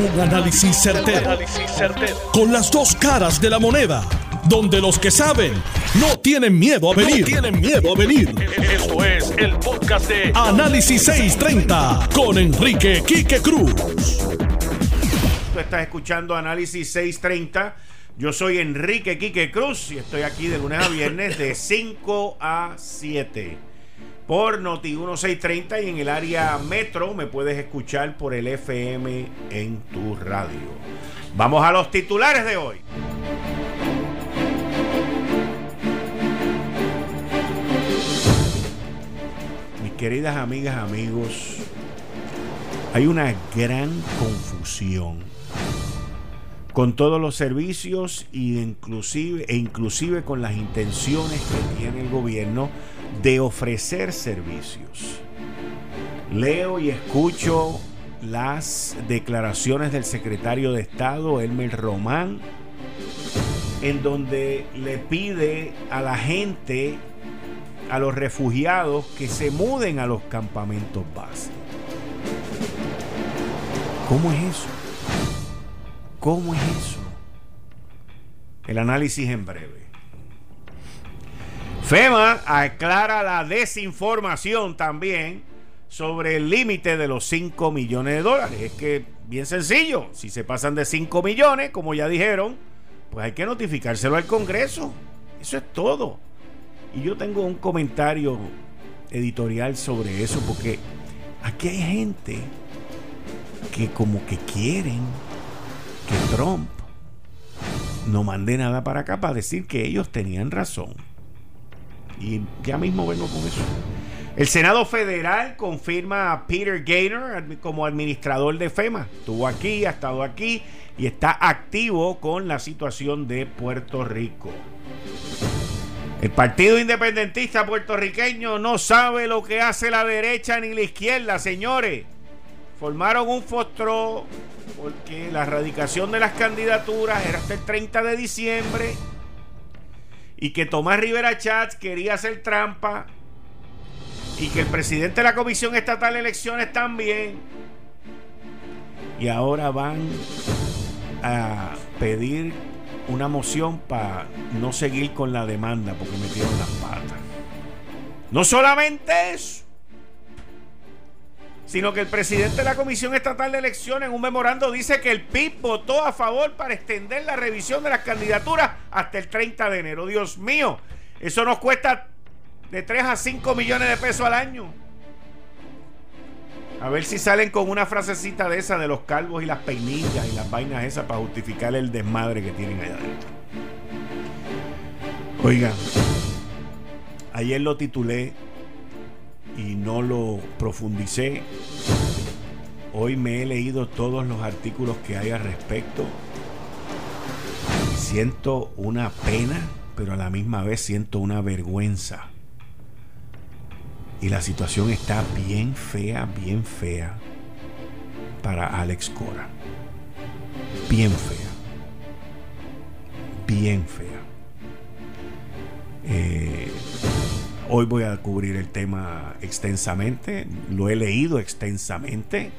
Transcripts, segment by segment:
Un análisis certero, Con las dos caras de la moneda. Donde los que saben no tienen miedo a venir. tienen miedo a venir. Esto es el podcast de Análisis 630 con Enrique Quique Cruz. Tú estás escuchando Análisis 630. Yo soy Enrique Quique Cruz y estoy aquí de lunes a viernes de 5 a 7 por Noti 1630 y en el área metro me puedes escuchar por el FM en tu radio. Vamos a los titulares de hoy. Mis queridas amigas, amigos, hay una gran confusión con todos los servicios y inclusive, e inclusive con las intenciones que tiene el gobierno de ofrecer servicios. Leo y escucho las declaraciones del secretario de Estado, Elmer Román, en donde le pide a la gente, a los refugiados, que se muden a los campamentos base. ¿Cómo es eso? ¿Cómo es eso? El análisis en breve. FEMA aclara la desinformación también sobre el límite de los 5 millones de dólares. Es que, bien sencillo, si se pasan de 5 millones, como ya dijeron, pues hay que notificárselo al Congreso. Eso es todo. Y yo tengo un comentario editorial sobre eso, porque aquí hay gente que como que quieren que Trump no mande nada para acá para decir que ellos tenían razón. Y ya mismo vengo con eso. El Senado Federal confirma a Peter Gaynor como administrador de FEMA. Estuvo aquí, ha estado aquí y está activo con la situación de Puerto Rico. El Partido Independentista puertorriqueño no sabe lo que hace la derecha ni la izquierda, señores. Formaron un fostro porque la erradicación de las candidaturas era hasta el 30 de diciembre y que Tomás Rivera Chats quería hacer trampa y que el presidente de la Comisión Estatal de Elecciones también. Y ahora van a pedir una moción para no seguir con la demanda porque metieron las patas. No solamente eso, sino que el presidente de la Comisión Estatal de Elecciones en un memorando dice que el PIB votó a favor para extender la revisión de las candidaturas hasta el 30 de enero. Dios mío, eso nos cuesta de 3 a 5 millones de pesos al año. A ver si salen con una frasecita de esa de los calvos y las peinillas y las vainas esas para justificar el desmadre que tienen allá adentro. Oigan, ayer lo titulé y no lo profundicé. Hoy me he leído todos los artículos que hay al respecto. Siento una pena, pero a la misma vez siento una vergüenza. Y la situación está bien fea, bien fea para Alex Cora. Bien fea. Bien fea. Eh, Hoy voy a cubrir el tema extensamente, lo he leído extensamente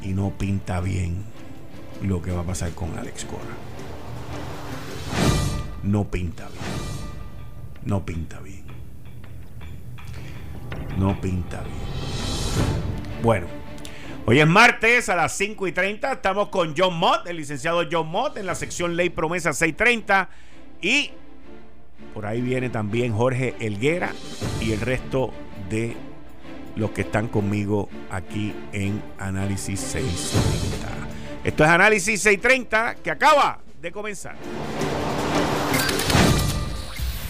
y no pinta bien lo que va a pasar con Alex Cora. No pinta bien. No pinta bien. No pinta bien. Bueno, hoy es martes a las 5 y 30. Estamos con John Mott, el licenciado John Mott, en la sección Ley Promesa 630. Y por ahí viene también Jorge Elguera y el resto de los que están conmigo aquí en Análisis 630. Esto es Análisis 630 que acaba de comenzar.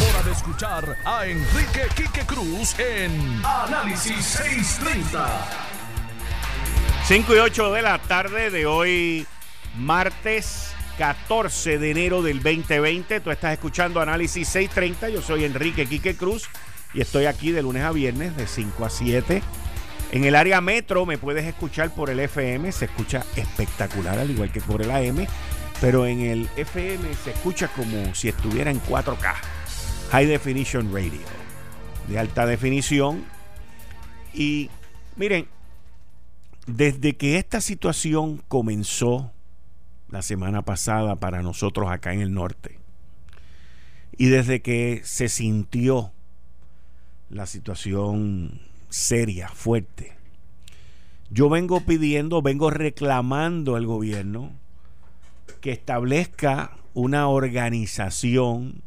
hora de escuchar a Enrique Quique Cruz en Análisis 630. 5 y 8 de la tarde de hoy, martes 14 de enero del 2020. Tú estás escuchando Análisis 630. Yo soy Enrique Quique Cruz y estoy aquí de lunes a viernes de 5 a 7. En el área metro me puedes escuchar por el FM, se escucha espectacular, al igual que por el AM, pero en el FM se escucha como si estuviera en 4K, High Definition Radio, de alta definición. Y miren, desde que esta situación comenzó la semana pasada para nosotros acá en el norte, y desde que se sintió la situación seria, fuerte, yo vengo pidiendo, vengo reclamando al gobierno que establezca una organización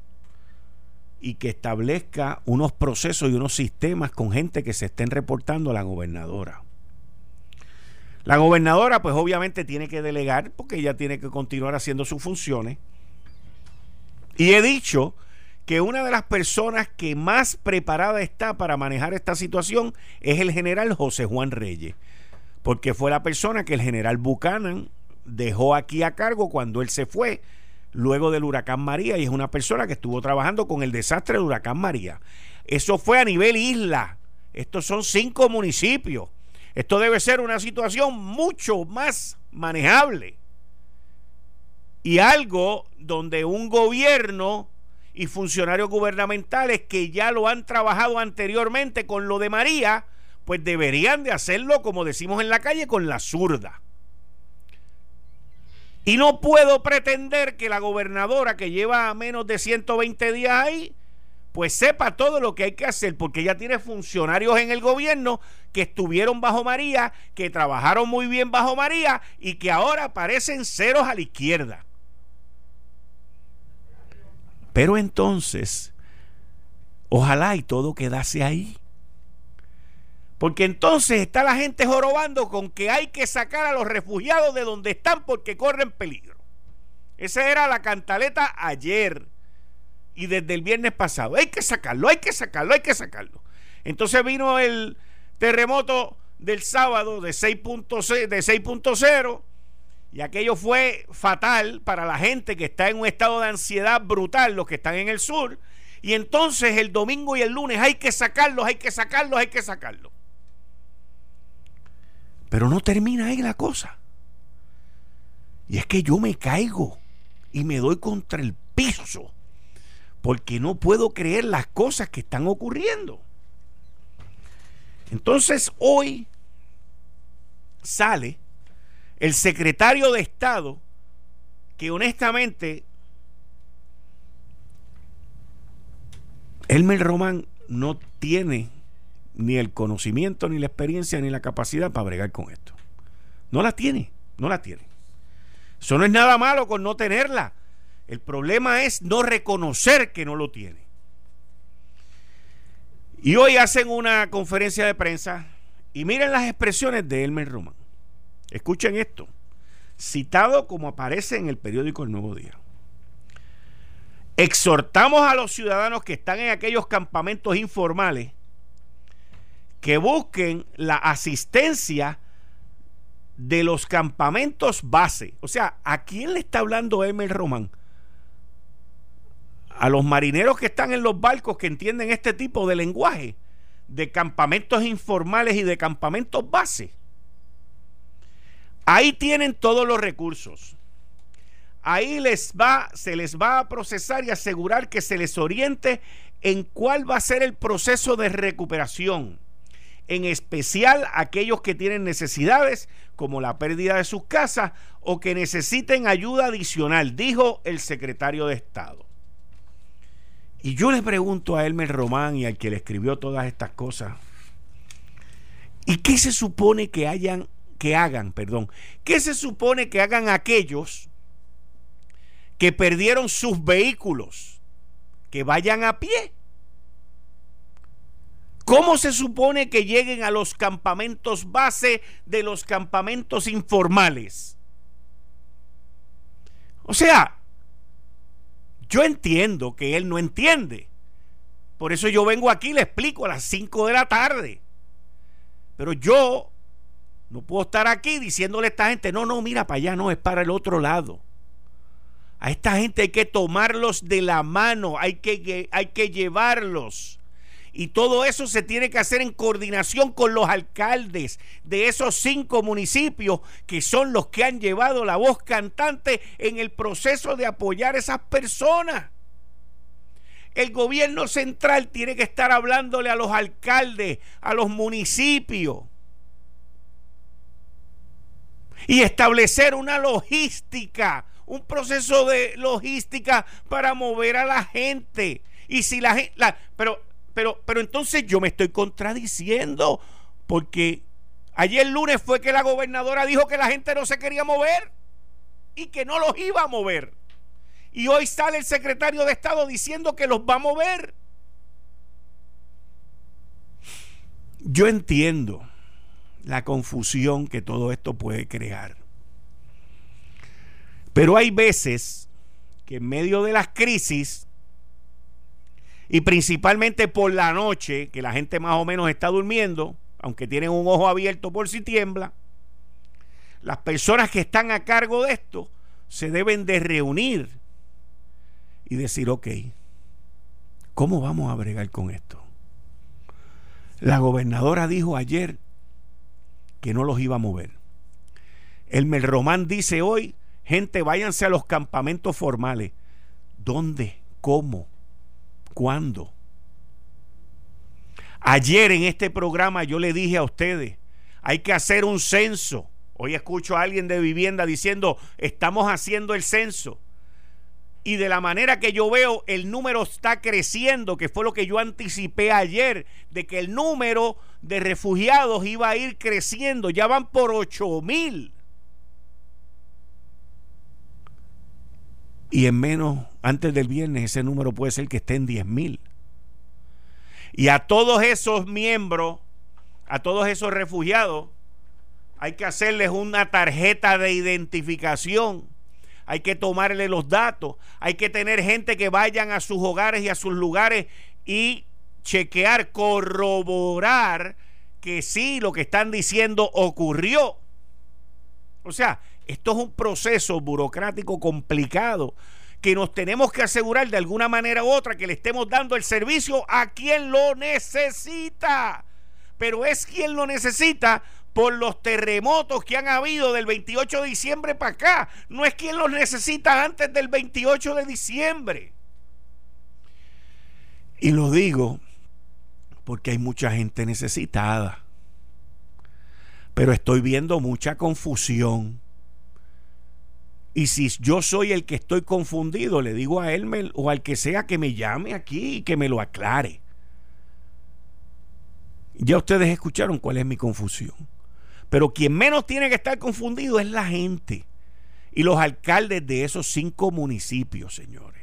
y que establezca unos procesos y unos sistemas con gente que se estén reportando a la gobernadora. La gobernadora pues obviamente tiene que delegar porque ella tiene que continuar haciendo sus funciones. Y he dicho que una de las personas que más preparada está para manejar esta situación es el general José Juan Reyes, porque fue la persona que el general Buchanan dejó aquí a cargo cuando él se fue luego del huracán María y es una persona que estuvo trabajando con el desastre del huracán María. Eso fue a nivel isla. Estos son cinco municipios. Esto debe ser una situación mucho más manejable. Y algo donde un gobierno y funcionarios gubernamentales que ya lo han trabajado anteriormente con lo de María, pues deberían de hacerlo, como decimos en la calle, con la zurda. Y no puedo pretender que la gobernadora que lleva menos de 120 días ahí, pues sepa todo lo que hay que hacer, porque ella tiene funcionarios en el gobierno que estuvieron bajo María, que trabajaron muy bien bajo María y que ahora parecen ceros a la izquierda. Pero entonces, ojalá y todo quedase ahí. Porque entonces está la gente jorobando con que hay que sacar a los refugiados de donde están porque corren peligro. Esa era la cantaleta ayer y desde el viernes pasado. Hay que sacarlo, hay que sacarlo, hay que sacarlo. Entonces vino el terremoto del sábado de 6.0 y aquello fue fatal para la gente que está en un estado de ansiedad brutal, los que están en el sur. Y entonces el domingo y el lunes hay que sacarlos, hay que sacarlos, hay que sacarlos. Pero no termina ahí la cosa. Y es que yo me caigo y me doy contra el piso porque no puedo creer las cosas que están ocurriendo. Entonces hoy sale el secretario de Estado que honestamente Elmer Román no tiene ni el conocimiento, ni la experiencia, ni la capacidad para bregar con esto. No la tiene, no la tiene. Eso no es nada malo con no tenerla. El problema es no reconocer que no lo tiene. Y hoy hacen una conferencia de prensa y miren las expresiones de Elmer Román. Escuchen esto, citado como aparece en el periódico El Nuevo Día. Exhortamos a los ciudadanos que están en aquellos campamentos informales que busquen la asistencia de los campamentos base. O sea, ¿a quién le está hablando Elmer Román? a los marineros que están en los barcos que entienden este tipo de lenguaje, de campamentos informales y de campamentos base. Ahí tienen todos los recursos. Ahí les va, se les va a procesar y asegurar que se les oriente en cuál va a ser el proceso de recuperación. En especial aquellos que tienen necesidades como la pérdida de sus casas o que necesiten ayuda adicional, dijo el secretario de Estado. Y yo le pregunto a Elmer Román y al que le escribió todas estas cosas, ¿y qué se supone que hayan que hagan, perdón? ¿Qué se supone que hagan aquellos que perdieron sus vehículos? Que vayan a pie. ¿Cómo se supone que lleguen a los campamentos base de los campamentos informales? O sea, yo entiendo que él no entiende. Por eso yo vengo aquí y le explico a las 5 de la tarde. Pero yo No puedo estar aquí diciéndole a esta gente, no, no, mira para allá, no, es para el otro lado. A esta gente hay que tomarlos de la mano, hay que, hay que llevarlos. Y todo eso se tiene que hacer en coordinación con los alcaldes de esos cinco municipios que son los que han llevado la voz cantante en el proceso de apoyar a esas personas. El gobierno central tiene que estar hablándole a los alcaldes, a los municipios y establecer una logística, un proceso de logística para mover a la gente. Y si la gente, pero, pero, pero entonces yo me estoy contradiciendo porque ayer lunes fue que la gobernadora dijo que la gente no se quería mover y que no los iba a mover. Y hoy sale el secretario de Estado diciendo que los va a mover. Yo entiendo la confusión que todo esto puede crear. Pero hay veces que en medio de las crisis y principalmente por la noche, que la gente más o menos está durmiendo, aunque tienen un ojo abierto por si tiembla, las personas que están a cargo de esto se deben de reunir y decir, ok, ¿cómo vamos a bregar con esto? La gobernadora dijo ayer que no los iba a mover. El Melromán dice hoy, gente, váyanse a los campamentos formales. ¿Dónde? ¿Cómo? ¿Cuándo? Ayer en este programa yo le dije a ustedes, hay que hacer un censo. Hoy escucho a alguien de vivienda diciendo, estamos haciendo el censo y de la manera que yo veo el número está creciendo, que fue lo que yo anticipé ayer, de que el número de refugiados iba a ir creciendo, ya van por 8 mil. Y en menos, antes del viernes, ese número puede ser que esté en 10 mil. Y a todos esos miembros, a todos esos refugiados, hay que hacerles una tarjeta de identificación hay que tomarle los datos, hay que tener gente que vayan a sus hogares y a sus lugares y chequear, corroborar que sí, lo que están diciendo ocurrió. O sea, esto es un proceso burocrático complicado que nos tenemos que asegurar de alguna manera u otra que le estemos dando el servicio a quien lo necesita. Pero es quien lo necesita por los terremotos que han habido del 28 de diciembre para acá. No es quien los necesita antes del 28 de diciembre. Y lo digo porque hay mucha gente necesitada. Pero estoy viendo mucha confusión. Y si yo soy el que estoy confundido, le digo a él o al que sea que me llame aquí y que me lo aclare. Ya ustedes escucharon cuál es mi confusión. Pero quien menos tiene que estar confundido es la gente y los alcaldes de esos cinco municipios, señores.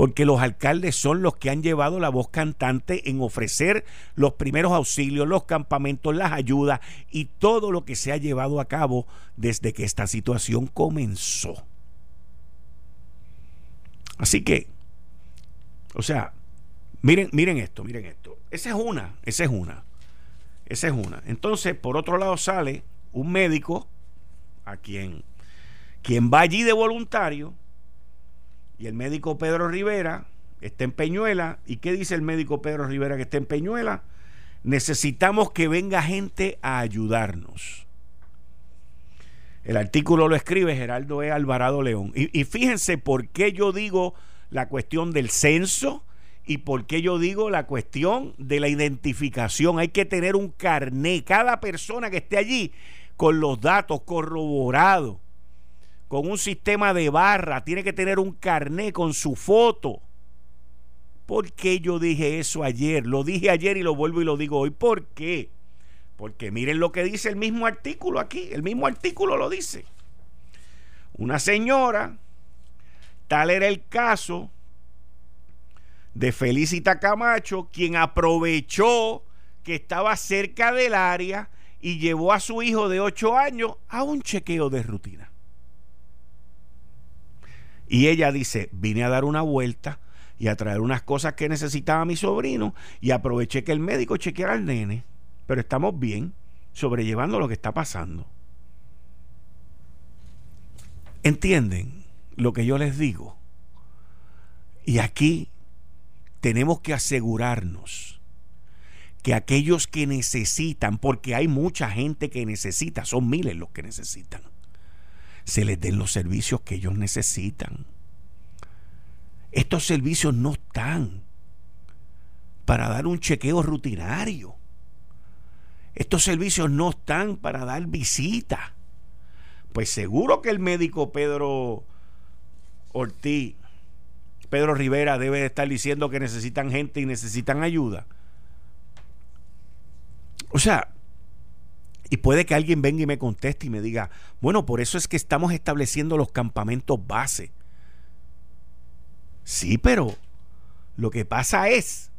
Porque los alcaldes son los que han llevado la voz cantante en ofrecer los primeros auxilios, los campamentos, las ayudas y todo lo que se ha llevado a cabo desde que esta situación comenzó. Así que, o sea, miren, miren esto, miren esto. Esa es una, esa es una. Esa es una. Entonces, por otro lado sale un médico a quien, quien va allí de voluntario y el médico Pedro Rivera está en Peñuela. ¿Y qué dice el médico Pedro Rivera que está en Peñuela? Necesitamos que venga gente a ayudarnos. El artículo lo escribe Geraldo E. Alvarado León. Y, y fíjense por qué yo digo la cuestión del censo y por qué yo digo la cuestión de la identificación. Hay que tener un carné. Cada persona que esté allí con los datos corroborados, con un sistema de barra, tiene que tener un carné con su foto. ¿Por qué yo dije eso ayer? Lo dije ayer y lo vuelvo y lo digo hoy. ¿Por qué? Porque miren lo que dice el mismo artículo aquí. El mismo artículo lo dice. Una señora, tal era el caso, de Felicita Camacho, quien aprovechó que estaba cerca del área y llevó a su hijo de 8 años a un chequeo de rutina. Y ella dice, vine a dar una vuelta y a traer unas cosas que necesitaba mi sobrino y aproveché que el médico chequeara al nene, pero estamos bien, sobrellevando lo que está pasando. ¿Entienden lo que yo les digo? Y aquí tenemos que asegurarnos que aquellos que necesitan, porque hay mucha gente que necesita, son miles los que necesitan, se les den los servicios que ellos necesitan. Estos servicios no están para dar un chequeo rutinario. Estos servicios no están para dar visita. Pues seguro que el médico Pedro Ortiz, Pedro Rivera debe de estar diciendo que necesitan gente y necesitan ayuda. O sea, y puede que alguien venga y me conteste y me diga, bueno, por eso es que estamos estableciendo los campamentos base. Sí, pero lo que pasa es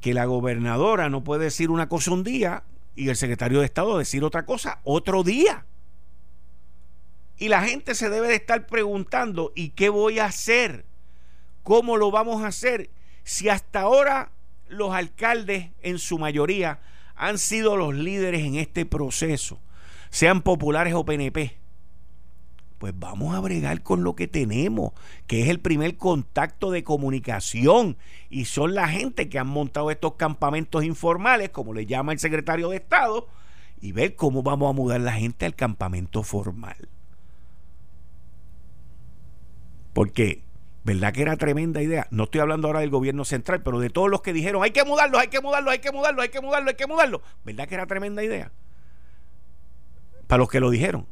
que la gobernadora no puede decir una cosa un día y el secretario de Estado decir otra cosa otro día. Y la gente se debe de estar preguntando, ¿y qué voy a hacer? ¿Cómo lo vamos a hacer? Si hasta ahora los alcaldes en su mayoría han sido los líderes en este proceso, sean populares o PNP, pues vamos a bregar con lo que tenemos, que es el primer contacto de comunicación. Y son la gente que han montado estos campamentos informales, como le llama el secretario de Estado, y ver cómo vamos a mudar la gente al campamento formal. Porque, ¿verdad que era tremenda idea? No estoy hablando ahora del gobierno central, pero de todos los que dijeron, hay que mudarlo, hay que mudarlo, hay que mudarlo, hay que mudarlo, hay que mudarlo. ¿Verdad que era tremenda idea? Para los que lo dijeron.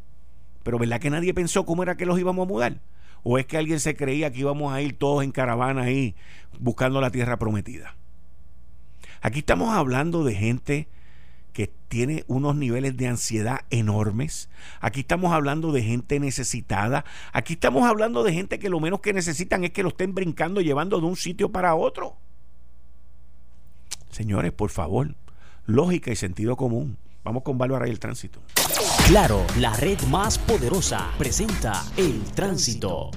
Pero ¿verdad que nadie pensó cómo era que los íbamos a mudar? ¿O es que alguien se creía que íbamos a ir todos en caravana ahí buscando la tierra prometida? Aquí estamos hablando de gente tiene unos niveles de ansiedad enormes. Aquí estamos hablando de gente necesitada. Aquí estamos hablando de gente que lo menos que necesitan es que lo estén brincando, llevando de un sitio para otro. Señores, por favor, lógica y sentido común. Vamos con Bárbara y el tránsito. Claro, la red más poderosa presenta el tránsito.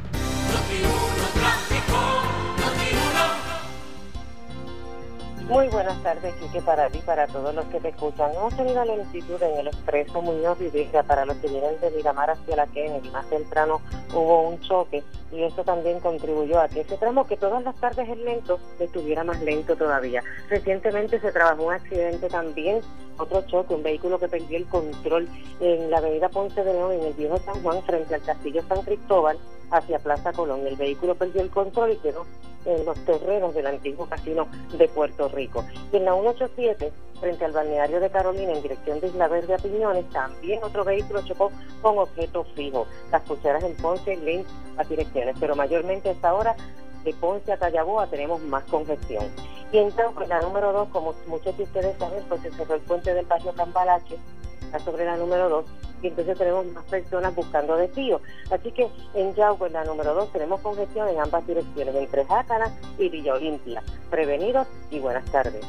Muy buenas tardes, Quique, para ti, para todos los que te escuchan. Hemos tenido lentitud en el expreso Muñoz Vivega para los que vienen de Miramar hacia la Kennedy. Más temprano hubo un choque y eso también contribuyó a que ese tramo que todas las tardes es lento, estuviera más lento todavía. Recientemente se trabajó un accidente también, otro choque, un vehículo que perdió el control en la avenida Ponce de León, en el viejo San Juan, frente al castillo San Cristóbal hacia Plaza Colón. El vehículo perdió el control y quedó en los terrenos del antiguo casino de Puerto Rico. Y en la 187, frente al balneario de Carolina, en dirección de Isla Verde a Piñones, también otro vehículo chocó con objetos fijos. Las pulseras en Ponce, Lynch, a direcciones, pero mayormente a esta hora de Ponce a Tallaboa tenemos más congestión. Y entonces, la número 2, como muchos de ustedes saben, pues se cerró el puente del barrio Cambalache, está sobre la número 2, y entonces tenemos más personas buscando desvío. Así que en Yauco, en la número 2, tenemos congestión en ambas direcciones, entre Jácana y Villa Olimpia. Prevenidos y buenas tardes.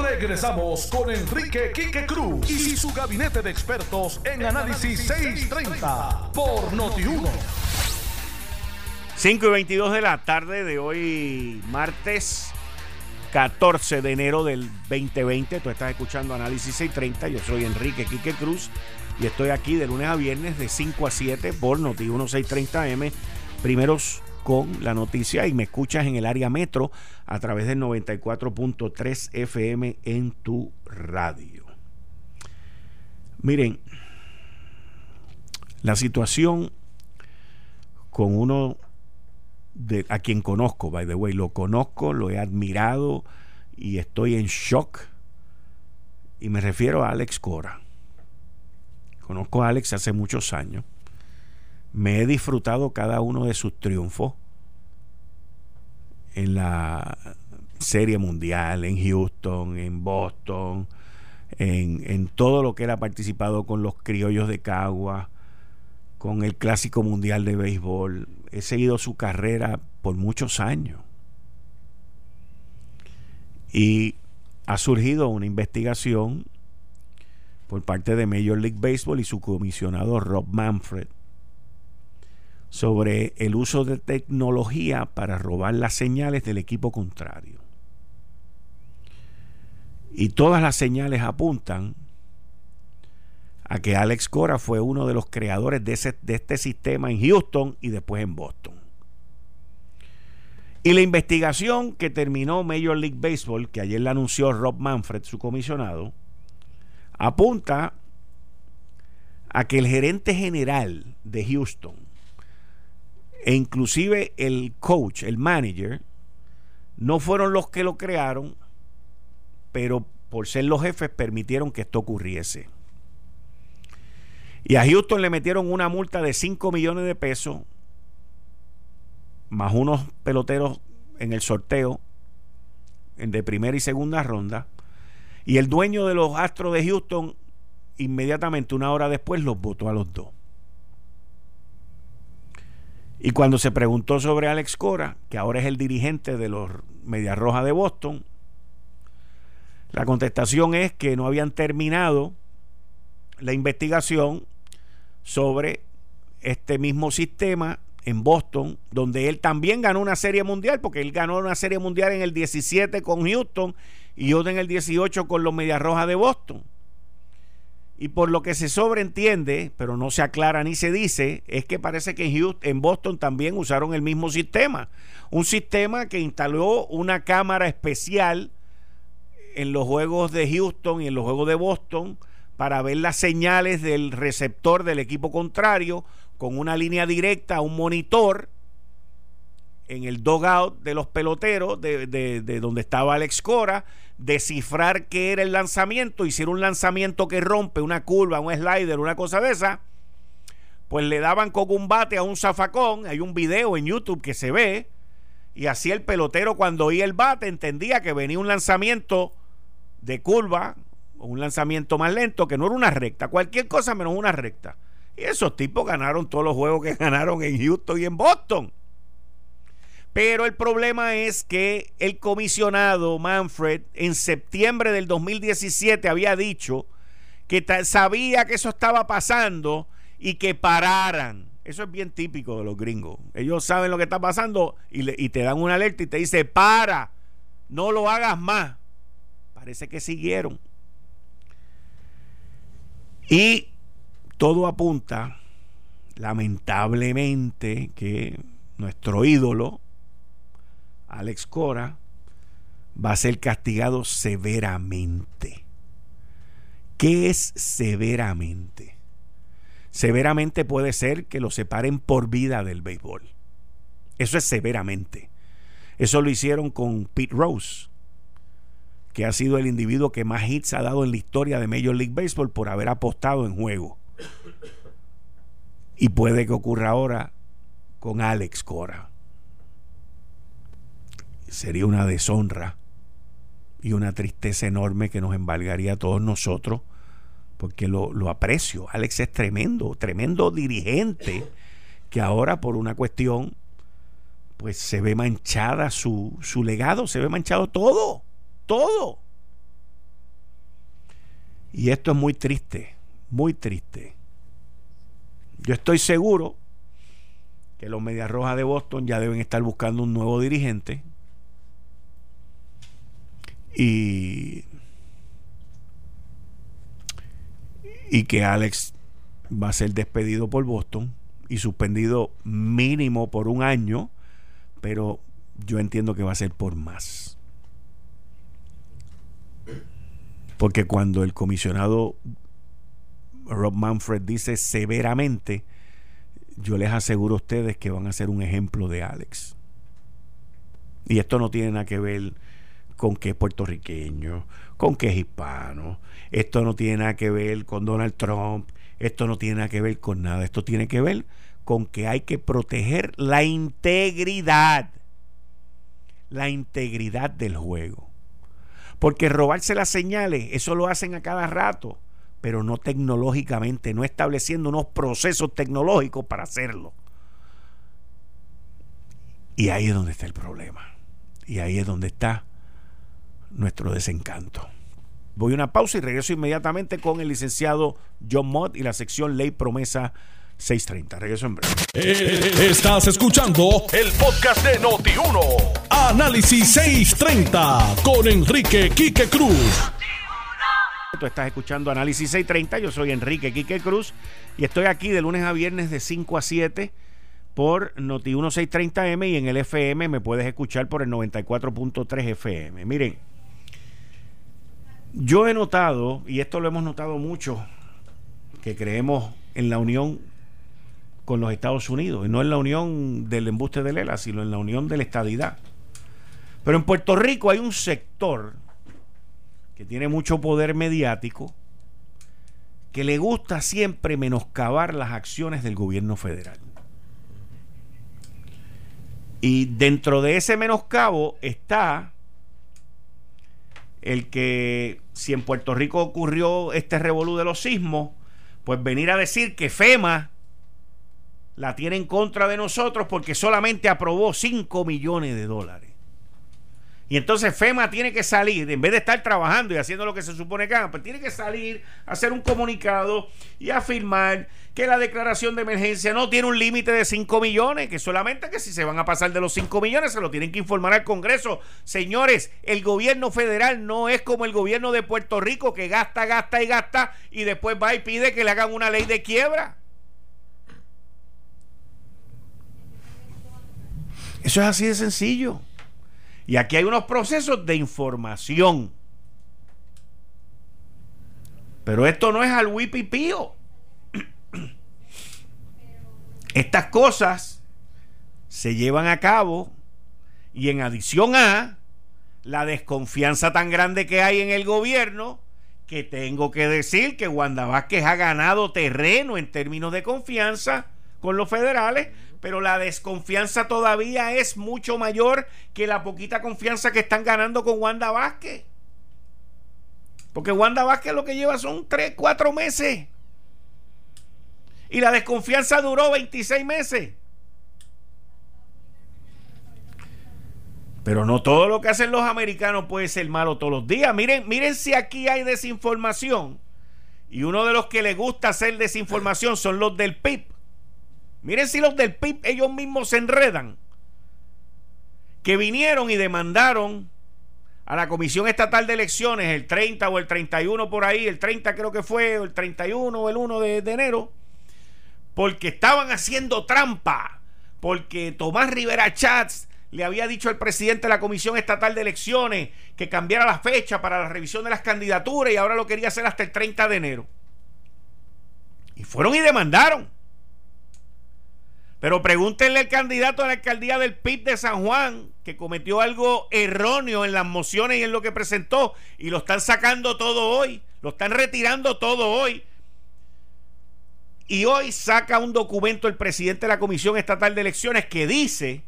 Regresamos con Enrique Quique Cruz y su gabinete de expertos en Análisis 630 por Noti1. 5 y 22 de la tarde de hoy, martes 14 de enero del 2020. Tú estás escuchando Análisis 630. Yo soy Enrique Quique Cruz y estoy aquí de lunes a viernes de 5 a 7 por Noti 1630M. Primeros con la noticia y me escuchas en el área metro a través del 94.3 FM en tu radio. Miren, la situación con uno de, a quien conozco, by the way, lo conozco, lo he admirado y estoy en shock. Y me refiero a Alex Cora. Conozco a Alex hace muchos años. Me he disfrutado cada uno de sus triunfos en la Serie Mundial, en Houston, en Boston, en, en todo lo que ha participado con los criollos de Cagua, con el Clásico Mundial de Béisbol. He seguido su carrera por muchos años. Y ha surgido una investigación por parte de Major League Baseball y su comisionado Rob Manfred sobre el uso de tecnología para robar las señales del equipo contrario. Y todas las señales apuntan a que Alex Cora fue uno de los creadores de, ese, de este sistema en Houston y después en Boston. Y la investigación que terminó Major League Baseball, que ayer la anunció Rob Manfred, su comisionado, apunta a que el gerente general de Houston e inclusive el coach, el manager, no fueron los que lo crearon, pero por ser los jefes permitieron que esto ocurriese. Y a Houston le metieron una multa de 5 millones de pesos, más unos peloteros en el sorteo de primera y segunda ronda. Y el dueño de los Astros de Houston, inmediatamente una hora después, los votó a los dos. Y cuando se preguntó sobre Alex Cora, que ahora es el dirigente de los Medias Rojas de Boston, la contestación es que no habían terminado la investigación sobre este mismo sistema en Boston, donde él también ganó una serie mundial, porque él ganó una serie mundial en el 17 con Houston y otra en el 18 con los Medias Rojas de Boston. Y por lo que se sobreentiende, pero no se aclara ni se dice, es que parece que en, Houston, en Boston también usaron el mismo sistema. Un sistema que instaló una cámara especial en los juegos de Houston y en los juegos de Boston para ver las señales del receptor del equipo contrario con una línea directa a un monitor en el dogout de los peloteros de, de, donde estaba Alex Cora, descifrar qué era el lanzamiento, hiciera un lanzamiento que rompe una curva, un slider, una cosa de esa, pues le daban con un bate a un zafacón, hay un video en YouTube que se ve, y así el pelotero cuando oía el bate entendía que venía un lanzamiento de curva, un lanzamiento más lento, que no era una recta, cualquier cosa menos una recta. Y esos tipos ganaron todos los juegos que ganaron en Houston y en Boston. Pero el problema es que el comisionado Manfred en septiembre del 2017 había dicho que sabía que eso estaba pasando y que pararan. Eso es bien típico de los gringos. Ellos saben lo que está pasando y, te dan una alerta y te dice, para, no lo hagas más. Parece que siguieron. Y todo apunta, lamentablemente, que nuestro ídolo, Alex Cora, va a ser castigado severamente. ¿Qué es severamente? Severamente puede ser que lo separen por vida del béisbol. Eso es severamente. Eso lo hicieron con Pete Rose que ha sido el individuo que más hits ha dado en la historia de Major League Baseball por haber apostado en juego. Y puede que ocurra ahora con Alex Cora. Sería una deshonra y una tristeza enorme que nos embargaría a todos nosotros, porque lo, lo aprecio. Alex es tremendo, tremendo dirigente, que ahora por una cuestión, pues se ve manchada su, su legado, se ve manchado todo todo. Y esto es muy triste, muy triste. Yo estoy seguro que los Medias Rojas de Boston ya deben estar buscando un nuevo dirigente. Y, y que Alex va a ser despedido por Boston y suspendido mínimo por un año, pero yo entiendo que va a ser por más. Porque cuando el comisionado Rob Manfred dice severamente, yo les aseguro a ustedes que van a ser un ejemplo de Alex. Y esto no tiene nada que ver con que es puertorriqueño, con que es hispano. Esto no tiene nada que ver con Donald Trump. Esto no tiene nada que ver con nada. Esto tiene que ver con que hay que proteger la integridad. La integridad del juego. Porque robarse las señales, eso lo hacen a cada rato, pero no tecnológicamente, no estableciendo unos procesos tecnológicos para hacerlo. Y ahí es donde está el problema. Y ahí es donde está nuestro desencanto. Voy a una pausa y regreso inmediatamente con el licenciado John Mott y la sección Ley Promesa 630. Regreso en breve. Eh, estás escuchando el podcast de Noti1. Análisis 630 con Enrique Quique Cruz. Tú estás escuchando Análisis 630, yo soy Enrique Quique Cruz y estoy aquí de lunes a viernes de 5 a 7 por Noti 1630M y en el FM me puedes escuchar por el 94.3 FM. Miren, yo he notado, y esto lo hemos notado mucho, que creemos en la unión con los Estados Unidos, y no en la unión del embuste de Lela, sino en la unión de la estadidad. Pero en Puerto Rico hay un sector que tiene mucho poder mediático, que le gusta siempre menoscabar las acciones del gobierno federal. Y dentro de ese menoscabo está el que si en Puerto Rico ocurrió este revolú de los sismos, pues venir a decir que FEMA la tiene en contra de nosotros porque solamente aprobó 5 millones de dólares. Y entonces FEMA tiene que salir, en vez de estar trabajando y haciendo lo que se supone que hagan, pues tiene que salir, hacer un comunicado y afirmar que la declaración de emergencia no tiene un límite de 5 millones, que solamente que si se van a pasar de los 5 millones se lo tienen que informar al Congreso. Señores, el gobierno federal no es como el gobierno de Puerto Rico que gasta, gasta y gasta y después va y pide que le hagan una ley de quiebra. Eso es así de sencillo. Y aquí hay unos procesos de información. Pero esto no es al wipipío. Estas cosas se llevan a cabo y en adición a la desconfianza tan grande que hay en el gobierno, que tengo que decir que Wanda Vázquez ha ganado terreno en términos de confianza con los federales, pero la desconfianza todavía es mucho mayor que la poquita confianza que están ganando con Wanda Vázquez. Porque Wanda Vázquez lo que lleva son 3, 4 meses. Y la desconfianza duró 26 meses. Pero no todo lo que hacen los americanos puede ser malo todos los días. Miren, miren si aquí hay desinformación. Y uno de los que les gusta hacer desinformación son los del PIB. Miren si los del PIB ellos mismos se enredan. Que vinieron y demandaron a la Comisión Estatal de Elecciones el 30 o el 31 por ahí, el 30 creo que fue, o el 31 o el 1 de, enero, porque estaban haciendo trampa, porque Tomás Rivera Chats le había dicho al presidente de la Comisión Estatal de Elecciones que cambiara la fecha para la revisión de las candidaturas y ahora lo quería hacer hasta el 30 de enero. Y fueron y demandaron. Pero pregúntenle al candidato a la alcaldía del PIB de San Juan que cometió algo erróneo en las mociones y en lo que presentó y lo están sacando todo hoy, lo están retirando todo hoy. Y hoy saca un documento el presidente de la Comisión Estatal de Elecciones que dice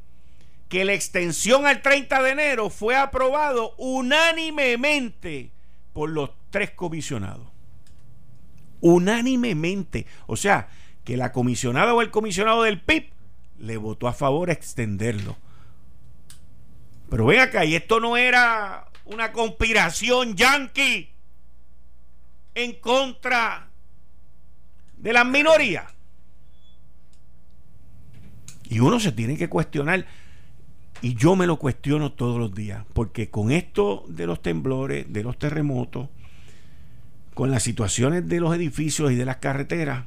que la extensión al 30 de enero fue aprobado unánimemente por los tres comisionados. Unánimemente. O sea, que la comisionada o el comisionado del PIB le votó a favor extenderlo. Pero ven acá, y esto no era una conspiración yanqui en contra de las minorías. Y uno se tiene que cuestionar, y yo me lo cuestiono todos los días, porque con esto de los temblores, de los terremotos, con las situaciones de los edificios y de las carreteras,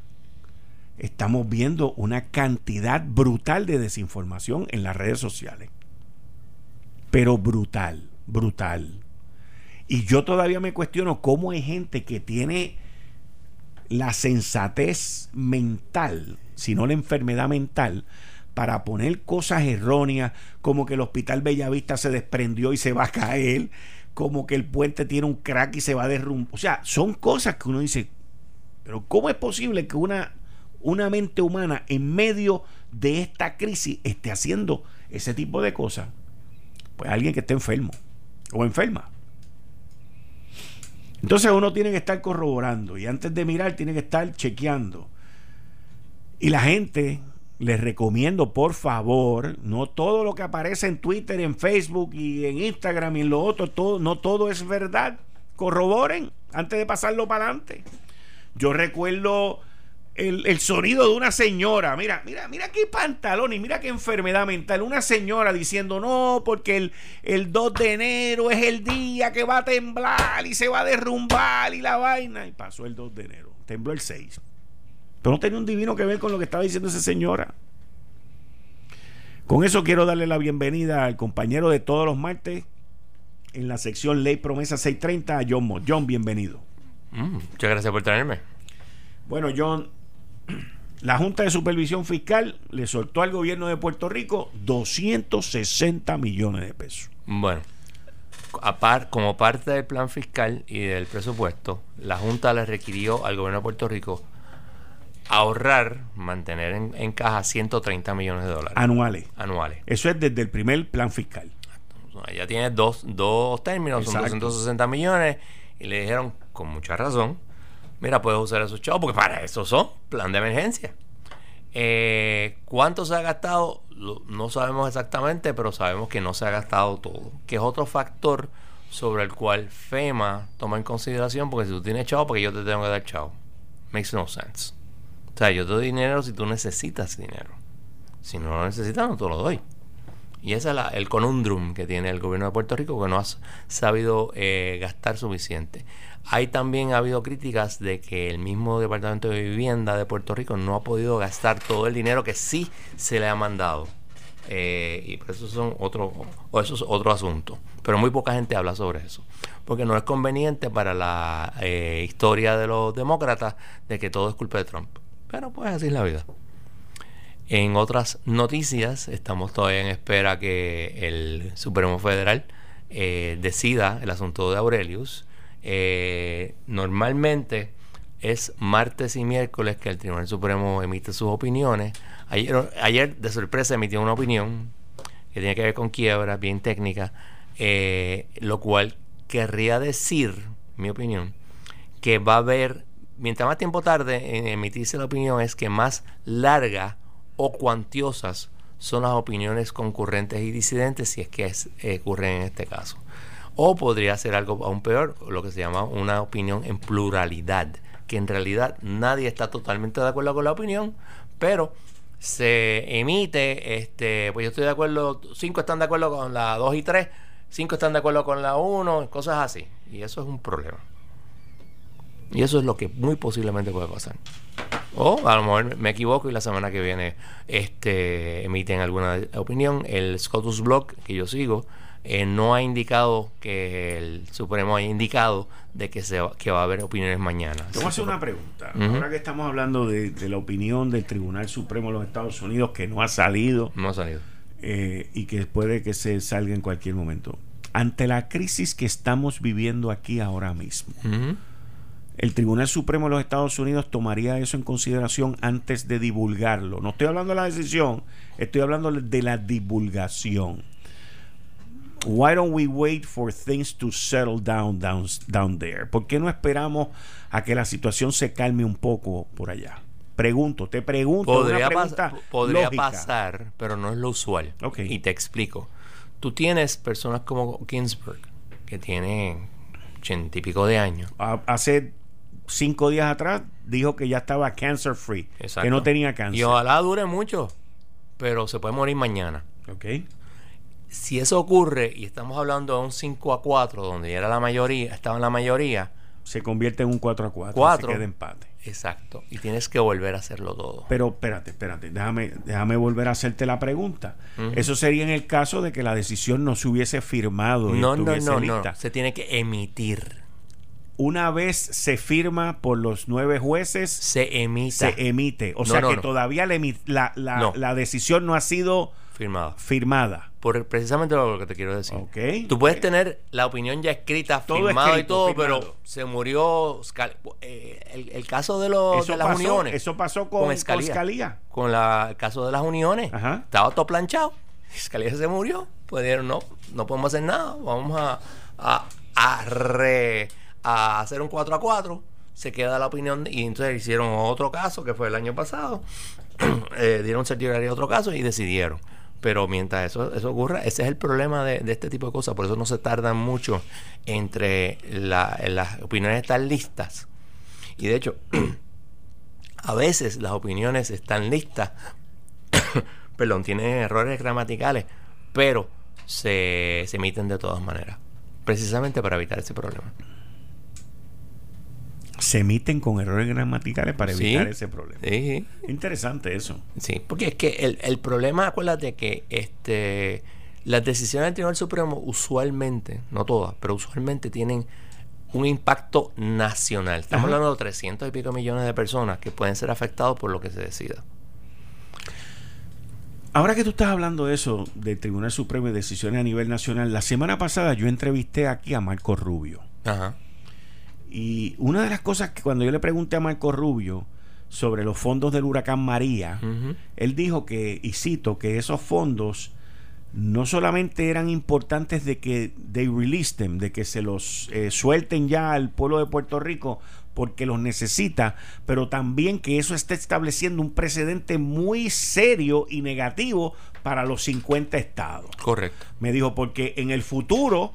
estamos viendo una cantidad brutal de desinformación en las redes sociales. Pero brutal, brutal. Y yo todavía me cuestiono cómo hay gente que tiene la sensatez mental, si no la enfermedad mental, para poner cosas erróneas, como que el hospital Bellavista se desprendió y se va a caer, como que el puente tiene un crack y se va a derrumbar. O sea, son cosas que uno dice, pero ¿cómo es posible que una una mente humana en medio de esta crisis esté haciendo ese tipo de cosas? Pues alguien que esté enfermo o enferma. Entonces uno tiene que estar corroborando y antes de mirar tiene que estar chequeando. Y la gente, les recomiendo por favor, no todo lo que aparece en Twitter, en Facebook y en Instagram y en lo otro, todo, no todo es verdad. Corroboren antes de pasarlo para adelante. Yo recuerdo el, sonido de una señora. Mira, mira, mira qué pantalón y mira qué enfermedad mental. Una señora diciendo no, porque el, el 2 de enero es el día que va a temblar y se va a derrumbar y la vaina. Y pasó el 2 de enero. Tembló el 6. Pero no tenía un divino que ver con lo que estaba diciendo esa señora. Con eso quiero darle la bienvenida al compañero de todos los martes en la sección Ley Promesa 630, a John Mo. John, bienvenido. Mm, muchas gracias por tenerme. Bueno, John, la Junta de Supervisión Fiscal le soltó al gobierno de Puerto Rico 260 millones de pesos. Bueno, como parte del plan fiscal y del presupuesto, la Junta le requirió al gobierno de Puerto Rico ahorrar, mantener en, caja 130 millones de dólares. Anuales. Anuales. Eso es desde el primer plan fiscal. Ya tiene dos, dos términos, son 260 millones, y le dijeron, con mucha razón, mira, puedes usar esos chavos, porque para eso son plan de emergencia. Eh, ¿Cuánto se ha gastado? no sabemos exactamente, pero sabemos que no se ha gastado todo, que es otro factor sobre el cual FEMA toma en consideración, porque si tú tienes chavo, porque yo te tengo que dar chavo. Makes no sense. O sea, yo te doy dinero si tú necesitas dinero. Si no lo necesitas, no te lo doy. Y ese es el conundrum que tiene el gobierno de Puerto Rico, que no ha sabido eh, gastar suficiente. Hay también ha habido críticas de que el mismo Departamento de Vivienda de Puerto Rico no ha podido gastar todo el dinero que sí se le ha mandado. Eh, y eso son otro, o eso es otro asunto. Pero muy poca gente habla sobre eso. Porque no es conveniente para la eh, historia de los demócratas de que todo es culpa de Trump. Pero pues así es la vida. En otras noticias, estamos todavía en espera que el Supremo Federal eh, decida el asunto de Aurelius. Eh, normalmente es martes y miércoles que el Tribunal Supremo emite sus opiniones. Ayer, ayer de sorpresa emitió una opinión que tiene que ver con quiebra, bien técnica, eh, lo cual querría decir, mi opinión, que va a haber, mientras más tiempo tarde en emitirse la opinión, es que más larga o cuantiosas son las opiniones concurrentes y disidentes si es que es, eh, ocurre en este caso. O podría ser algo aún peor, lo que se llama una opinión en pluralidad, que en realidad nadie está totalmente de acuerdo con la opinión, pero se emite, este, pues yo estoy de acuerdo, cinco están de acuerdo con la 2 y 3, cinco están de acuerdo con la 1, cosas así. Y eso es un problema. Y eso es lo que muy posiblemente puede pasar. O a lo mejor me equivoco y la semana que viene este, emiten alguna opinión. El Scotus Block que yo sigo eh, no ha indicado que el Supremo haya indicado de que, se, que va a haber opiniones mañana. Te voy a hacer una pregunta. Ahora que estamos hablando de, la opinión del Tribunal Supremo de los Estados Unidos que no ha salido. No ha salido. Eh, y que puede que se salga en cualquier momento. Ante la crisis que estamos viviendo aquí ahora mismo el Tribunal Supremo de los Estados Unidos tomaría eso en consideración antes de divulgarlo. No estoy hablando de la decisión, estoy hablando de la divulgación. Why don't we wait for things to settle down, down, down there? ¿Por qué no esperamos a que la situación se calme un poco por allá? Pregunto, te pregunto. Podría, podría pasar, pero no es lo usual. Y te explico. Tú tienes personas como Ginsburg, que tiene ochenta y pico de años. Hace cinco días atrás dijo que ya estaba cancer free, que no tenía cáncer. Y ojalá dure mucho, pero se puede morir mañana. Ok. Si eso ocurre y estamos hablando de un 5 a 4, donde ya era la mayoría, estaba en la mayoría, se convierte en un 4 a 4, 4 se queda empate. Exacto, y tienes que volver a hacerlo todo. Pero espérate, espérate, déjame, déjame volver a hacerte la pregunta. Eso sería en el caso de que la decisión no se hubiese firmado. no, no, no, no, se tiene que emitir una vez se firma por los nueve jueces, se emite. Se emite. O sea que todavía la, la, decisión no ha sido firmada. firmada. Por precisamente lo que te quiero decir. Tú puedes tener la opinión ya escrita, firmada y todo, pero se murió. Eh, el, caso de, los, las uniones. Eso pasó con, Escalía. Con el caso de las uniones. Estaba todo planchado. Escalía se murió. Pues no, no podemos hacer nada. Vamos a, a, a re a hacer un 4 a 4, se queda la opinión y entonces hicieron otro caso que fue el año pasado, eh, dieron certiorari a otro caso y decidieron. Pero mientras eso, eso ocurra, ese es el problema de, este tipo de cosas. Por eso no se tardan mucho entre las opiniones estar listas. Y de hecho, A veces las opiniones están listas, perdón, tienen errores gramaticales, pero se, se emiten de todas maneras, precisamente para evitar ese problema. Se emiten con errores gramaticales para evitar Sí. ese problema. Sí, Interesante eso. Sí, porque es que el, el problema, acuérdate que este las decisiones del Tribunal Supremo usualmente, no todas, pero usualmente tienen un impacto nacional. Estamos Ajá. hablando de 300 y pico millones de personas que pueden ser afectados por lo que se decida. Ahora que tú estás hablando de eso, del Tribunal Supremo y decisiones a nivel nacional, la semana pasada yo entrevisté aquí a Marco Rubio. Ajá. Y una de las cosas que cuando yo le pregunté a Marco Rubio sobre los fondos del huracán María, él dijo que, y cito, que esos fondos no solamente eran importantes de que they release them, de que se los eh, suelten ya al pueblo de Puerto Rico porque los necesita, pero también que eso está estableciendo un precedente muy serio y negativo para los 50 estados. Correcto. Me dijo, porque en el futuro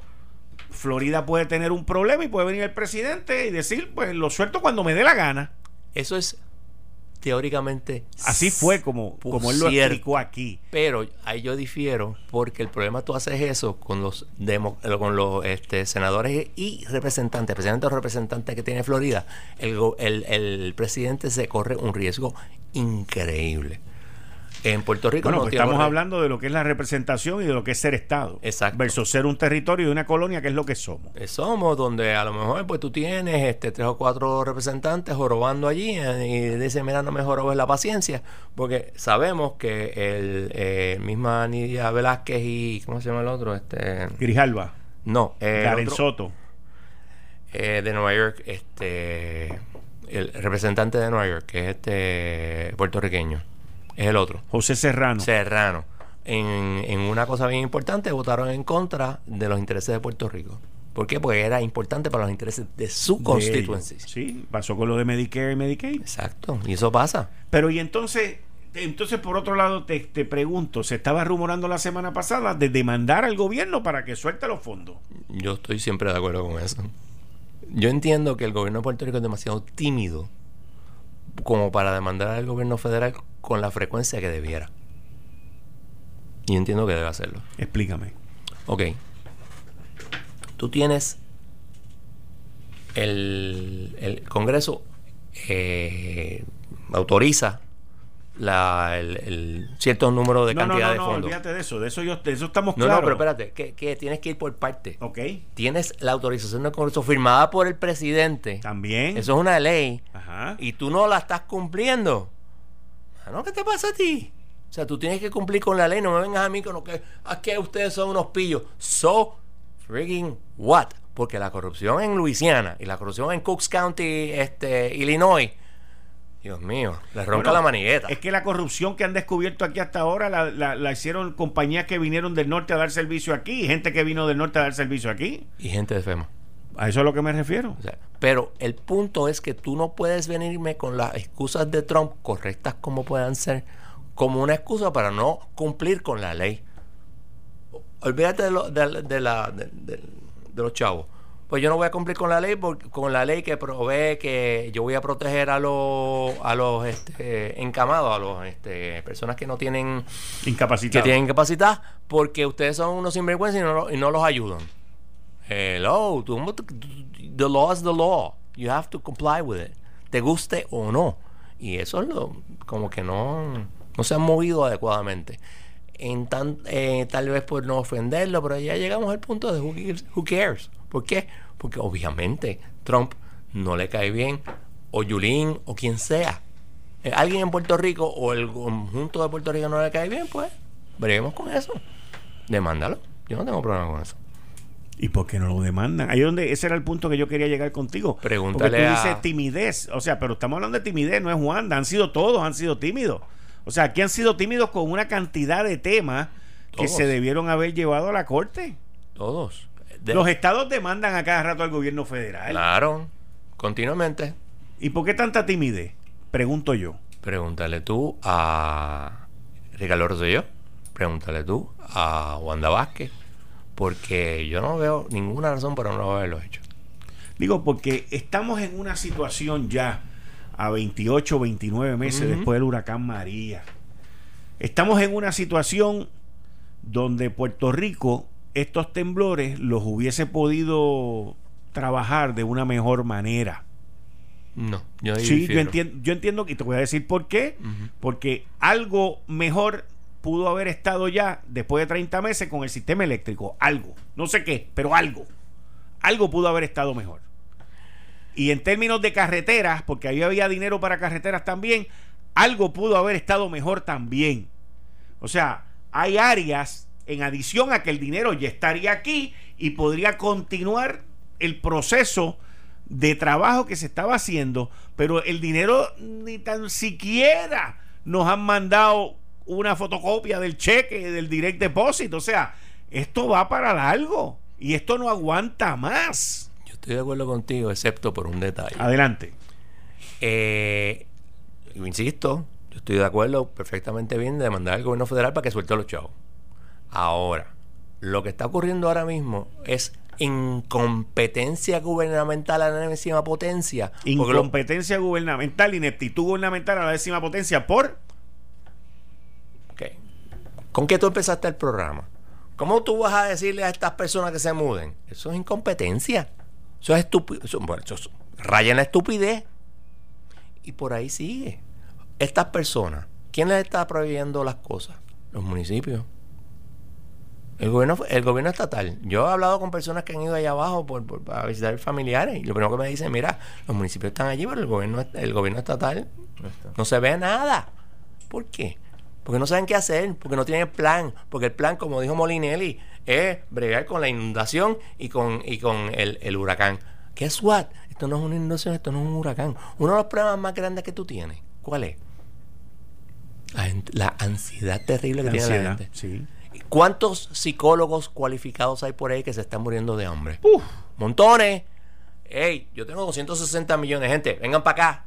Florida puede tener un problema y puede venir el presidente y decir, pues lo suelto cuando me dé la gana. Eso es teóricamente Así fue como, como él lo cierto. explicó aquí. Pero ahí yo difiero porque el problema tú haces eso con los demo- eh, con los este, senadores y representantes, especialmente los representantes que tiene Florida. El, el, el presidente se corre un riesgo increíble. En Puerto Rico Bueno, no pues estamos hablando de lo que es la representación y de lo que es ser Estado. Exacto. Versus ser un territorio y una colonia, que es lo que somos. Eh, somos donde a lo mejor pues tú tienes este tres o cuatro representantes jorobando allí eh, y dicen mira no me jorobes la paciencia porque sabemos que el eh, misma Nidia Velázquez y ¿cómo se llama el otro? este Grijalba, no eh, el Karen otro, Soto. eh, de Nueva York este el representante de Nueva York que es este puertorriqueño es el otro José Serrano. Serrano en, en una cosa bien importante votaron en contra de los intereses de Puerto Rico. ¿Por qué? Porque era importante para los intereses de su de constituency. ellos. Sí, pasó con lo de Medicare y Medicaid. Exacto, y eso pasa. Pero y entonces, entonces por otro lado te, te pregunto, se estaba rumorando la semana pasada de demandar al gobierno para que suelte los fondos. Yo estoy siempre de acuerdo con eso. Yo entiendo que el gobierno de Puerto Rico es demasiado tímido como para demandar al gobierno federal con la frecuencia que debiera. Y entiendo que debe hacerlo. Explícame. Ok. Tú tienes el, el Congreso eh, autoriza la, el, el cierto número de no, no, cantidad no, de no, fondos. olvídate de eso, de eso, yo, de eso estamos No, claros. no, pero espérate, que, que tienes que ir por parte. Ok, Tienes la autorización del Congreso firmada por el presidente. también. Eso es una ley. Ajá. Y tú no la estás cumpliendo. Mano, ¿Qué te pasa a ti? O sea, tú tienes que cumplir con la ley. No me vengas a mí con lo que. Es que ustedes son unos pillos. So frigging what? Porque la corrupción en Luisiana y la corrupción en Cooks County, este, Illinois. Dios mío, le ronca Bueno, la manigueta. Es que la corrupción que han descubierto aquí hasta ahora la, la- la hicieron compañías que vinieron del norte a dar servicio aquí, gente que vino del norte a dar servicio aquí. Y gente de FEMA. A eso es a lo que me refiero. O sea, pero el punto es que tú no puedes venirme con las excusas de Trump, correctas como puedan ser, como una excusa para no cumplir con la ley. Olvídate de, lo- de- de la, de, los chavos. Pues yo no voy a cumplir con la ley porque, con la ley que provee que yo voy a proteger a los a los este, encamados, a los este, personas que no tienen que tienen capacidad porque ustedes son unos sinvergüenzas y no, y no los ayudan. Hello, the law is the law. You have to comply with it. Te guste o no. Y eso es como que no, no se han movido adecuadamente. Eh, tal vez por no ofenderlo, pero ya llegamos al punto de who cares. ¿Por qué? Porque obviamente Trump no le cae bien, o Yulín, o quien sea. Eh, Alguien en Puerto Rico o el conjunto de Puerto Rico no le cae bien, pues breguemos con eso. Demándalo. Yo no tengo problema con eso. ¿Y por qué no lo demandan? Ahí donde ese era el punto que yo quería llegar contigo. Pregúntale Porque tú a- dices timidez. O sea, pero estamos hablando de timidez, no es Juan. Han sido todos, han sido tímidos. O sea, aquí han sido tímidos con una cantidad de temas que se debieron haber llevado a la corte. Todos. De- Los estados demandan a cada rato al gobierno federal. Claro, continuamente. ¿Y por qué tanta timidez? Pregunto yo. Pregúntale tú a Ricardo Rosselló. Pregúntale tú a Wanda Vázquez. Porque yo no veo ninguna razón para no haberlo hecho. Digo, porque estamos en una situación ya a 28, 29 meses después del huracán María. Estamos en una situación donde Puerto Rico estos temblores los hubiese podido trabajar de una mejor manera. No, yo Sí, yo entiendo, yo entiendo y te voy a decir por qué. Porque algo mejor pudo haber estado ya después de 30 meses con el sistema eléctrico. Algo. No sé qué, pero algo. Algo pudo haber estado mejor. Y en términos de carreteras, porque ahí había dinero para carreteras también, algo pudo haber estado mejor también. O sea, hay áreas, en adición a que el dinero ya estaría aquí y podría continuar el proceso de trabajo que se estaba haciendo, pero el dinero ni tan siquiera nos han mandado una fotocopia del cheque, del direct deposit. O sea, esto va para largo y esto no aguanta más. Yo estoy de acuerdo contigo, excepto por un detalle. Adelante. Eh, insisto, yo estoy de acuerdo perfectamente bien de mandar al gobierno federal para que suelte los chavos. Ahora, lo que está ocurriendo ahora mismo es incompetencia gubernamental a la décima potencia. Incompetencia gubernamental, ineptitud gubernamental a la décima potencia por... ¿Con qué tú empezaste el programa? ¿Cómo tú vas a decirle a estas personas que se muden? Eso es incompetencia. Eso es estúpido. bueno, eso raya en la estupidez. Y por ahí sigue. Estas personas, ¿quién les está prohibiendo las cosas? Los municipios. El gobierno, el gobierno estatal. Yo he hablado con personas que han ido allá abajo por, para visitar familiares y lo primero que me dicen, mira, los municipios están allí, pero el gobierno, el gobierno estatal no, se ve nada. ¿Por qué? Porque no saben qué hacer, porque no tienen plan, porque el plan, como dijo Molinelli, es bregar con la inundación y con, y con el, el huracán. ¿Qué es what? Esto no es una inundación, esto no es un huracán. Uno de los problemas más grandes que tú tienes, ¿cuál es? La, ansiedad terrible que tiene la gente. Sí. ¿Cuántos psicólogos cualificados hay por ahí que se están muriendo de hambre? Montones. Hey, yo tengo 260 millones de gente. Vengan para acá.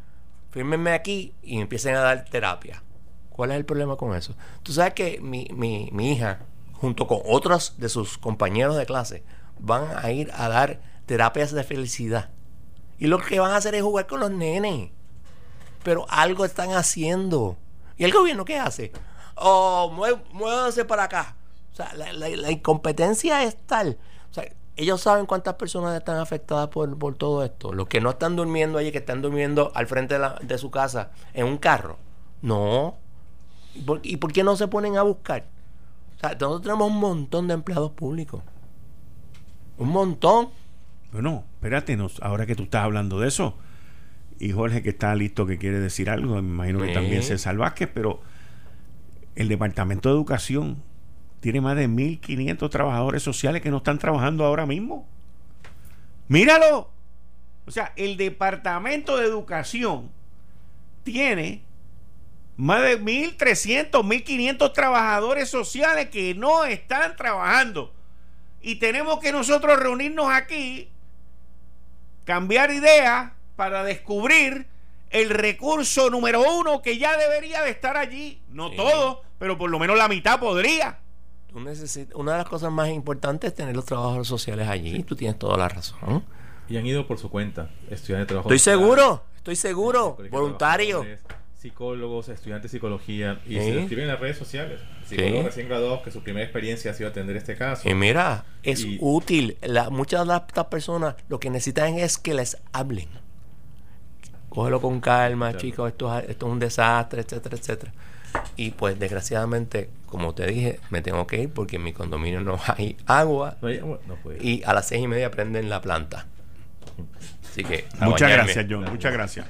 Fírmenme aquí y empiecen a dar terapia. ¿Cuál es el problema con eso? Tú sabes que mi, mi, mi hija, junto con otros de sus compañeros de clase, van a ir a dar terapias de felicidad. Y lo que van a hacer es jugar con los nenes. Pero algo están haciendo. ¿Y el gobierno qué hace? Oh, muévanse para acá. O sea, la, incompetencia es tal. O sea, ellos saben cuántas personas están afectadas por, todo esto. Los que no están durmiendo allí, que están durmiendo al frente de, su casa en un carro. No. ¿Y por, qué no se ponen a buscar? O sea, nosotros tenemos un montón de empleados públicos. Un montón. Bueno, espérate, ahora que tú estás hablando de eso, y Jorge que está listo que quiere decir algo, me imagino que también César Vázquez, pero el Departamento de Educación tiene más de 1.500 trabajadores sociales que no están trabajando ahora mismo. Míralo. O sea, el Departamento de Educación tiene más de 1.300, 1.500 trabajadores sociales que no están trabajando. Y tenemos que nosotros reunirnos aquí, cambiar ideas para descubrir el recurso número uno que ya debería de estar allí. No todo, pero por lo menos la mitad podría una de las cosas más importantes es tener los trabajadores sociales allí. Tú tienes toda la razón. Y han ido por su cuenta, estudiantes de trabajo. Estoy seguro, estoy seguro. Voluntario. Psicólogos, estudiantes de psicología. Y se escriben en las redes sociales. Psicólogos recién graduados que su primera experiencia ha sido atender este caso. Y mira, es útil. La, muchas de estas personas lo que necesitan es que les hablen. Cógelo con calma, chicos, esto, esto es un desastre, etcétera, etcétera. Y pues desgraciadamente, como te dije, me tengo que ir porque en mi condominio no hay agua. y a las seis y media prenden la planta. Así que... Muchas gracias, John. Muchas gracias.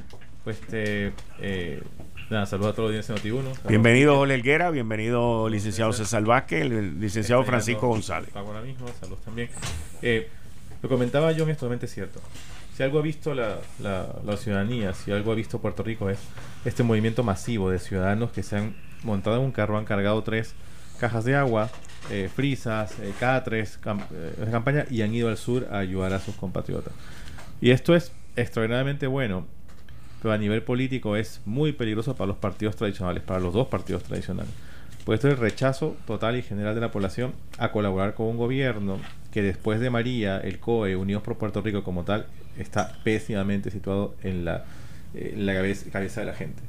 Pues este... Eh, nada, saludos a todos los días de Noti1. Bienvenido, Ole Elguera. Bienvenido, licenciado César Vázquez. El licenciado Francisco González. Ahora mismo, saludos también. Eh, lo comentaba John, es totalmente cierto si algo ha visto la, la, ciudadanía, si algo ha visto Puerto Rico es este movimiento masivo de ciudadanos que se han montado en un carro, han cargado tres cajas de agua, eh, frisas, eh, cada tres eh, campaña y han ido al sur a ayudar a sus compatriotas. Y esto es extraordinariamente bueno, pero a nivel político es muy peligroso para los partidos tradicionales, para los dos partidos tradicionales. Pues esto es el rechazo total y general de la población a colaborar con un gobierno que después de María, el COE, Unidos por Puerto Rico como tal, está pésimamente situado en la en la cabeza, cabeza de la gente.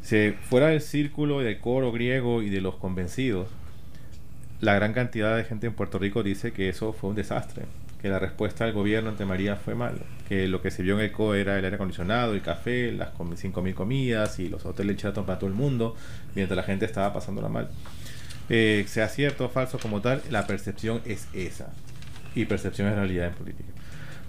Si fuera del círculo del coro griego y de los convencidos, la gran cantidad de gente en Puerto Rico dice que eso fue un desastre, que la respuesta del gobierno ante María fue mala, que lo que se vio en el CO era el aire acondicionado, el café, las 5.000 comidas y los hoteles chatos para todo el mundo, mientras la gente estaba pasándola mal. Eh, sea cierto o falso como tal, la percepción es esa. Y percepción es realidad en política.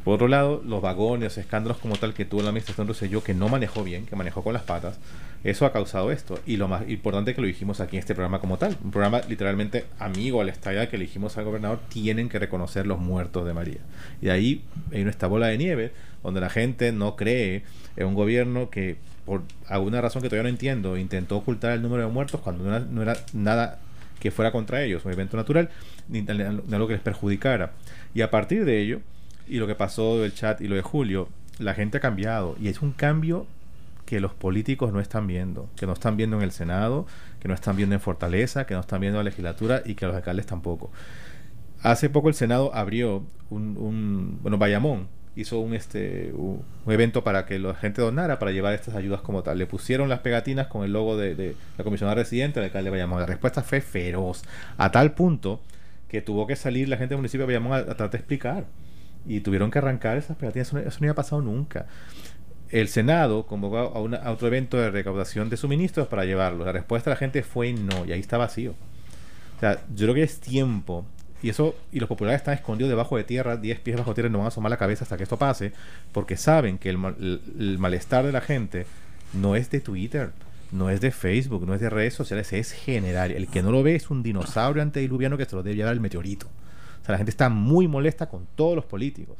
Por otro lado, los vagones, escándalos como tal que tuvo la administración Rosselló, que no manejó bien, que manejó con las patas, eso ha causado esto. Y lo más importante que lo dijimos aquí en este programa como tal, un programa literalmente amigo al estalla que elegimos al gobernador, tienen que reconocer los muertos de María. Y ahí hay esta bola de nieve donde la gente no cree en un gobierno que, por alguna razón que todavía no entiendo, intentó ocultar el número de muertos cuando no era, nada que fuera contra ellos, un evento natural, ni algo que les perjudicara. Y a partir de ello, y lo que pasó del chat y lo de Julio, la gente ha cambiado y es un cambio que los políticos no están viendo, que no están viendo en el Senado, que no están viendo en Fortaleza, que no están viendo en la legislatura y que los alcaldes tampoco. Hace poco el Senado abrió un, bueno, Bayamón hizo un este un, evento para que la gente donara para llevar estas ayudas como tal. Le pusieron las pegatinas con el logo de, la comisionada residente del alcalde de Bayamón. La respuesta fue feroz, a tal punto que tuvo que salir la gente del municipio de Bayamón a tratar de explicar y tuvieron que arrancar esas pegatinas. Eso no, había pasado nunca. El Senado convocó a, otro evento de recaudación de suministros para llevarlo. La respuesta de la gente fue no, y ahí está vacío. O sea, yo creo que es tiempo. Y eso, y los populares están escondidos debajo de tierra, 10 pies bajo tierra, no van a asomar la cabeza hasta que esto pase, porque saben que el, el malestar de la gente no es de Twitter, no es de Facebook, no es de redes sociales, es general. El que no lo ve es un dinosaurio antediluviano que se lo debe llevar el meteorito. O sea, la gente está muy molesta con todos los políticos.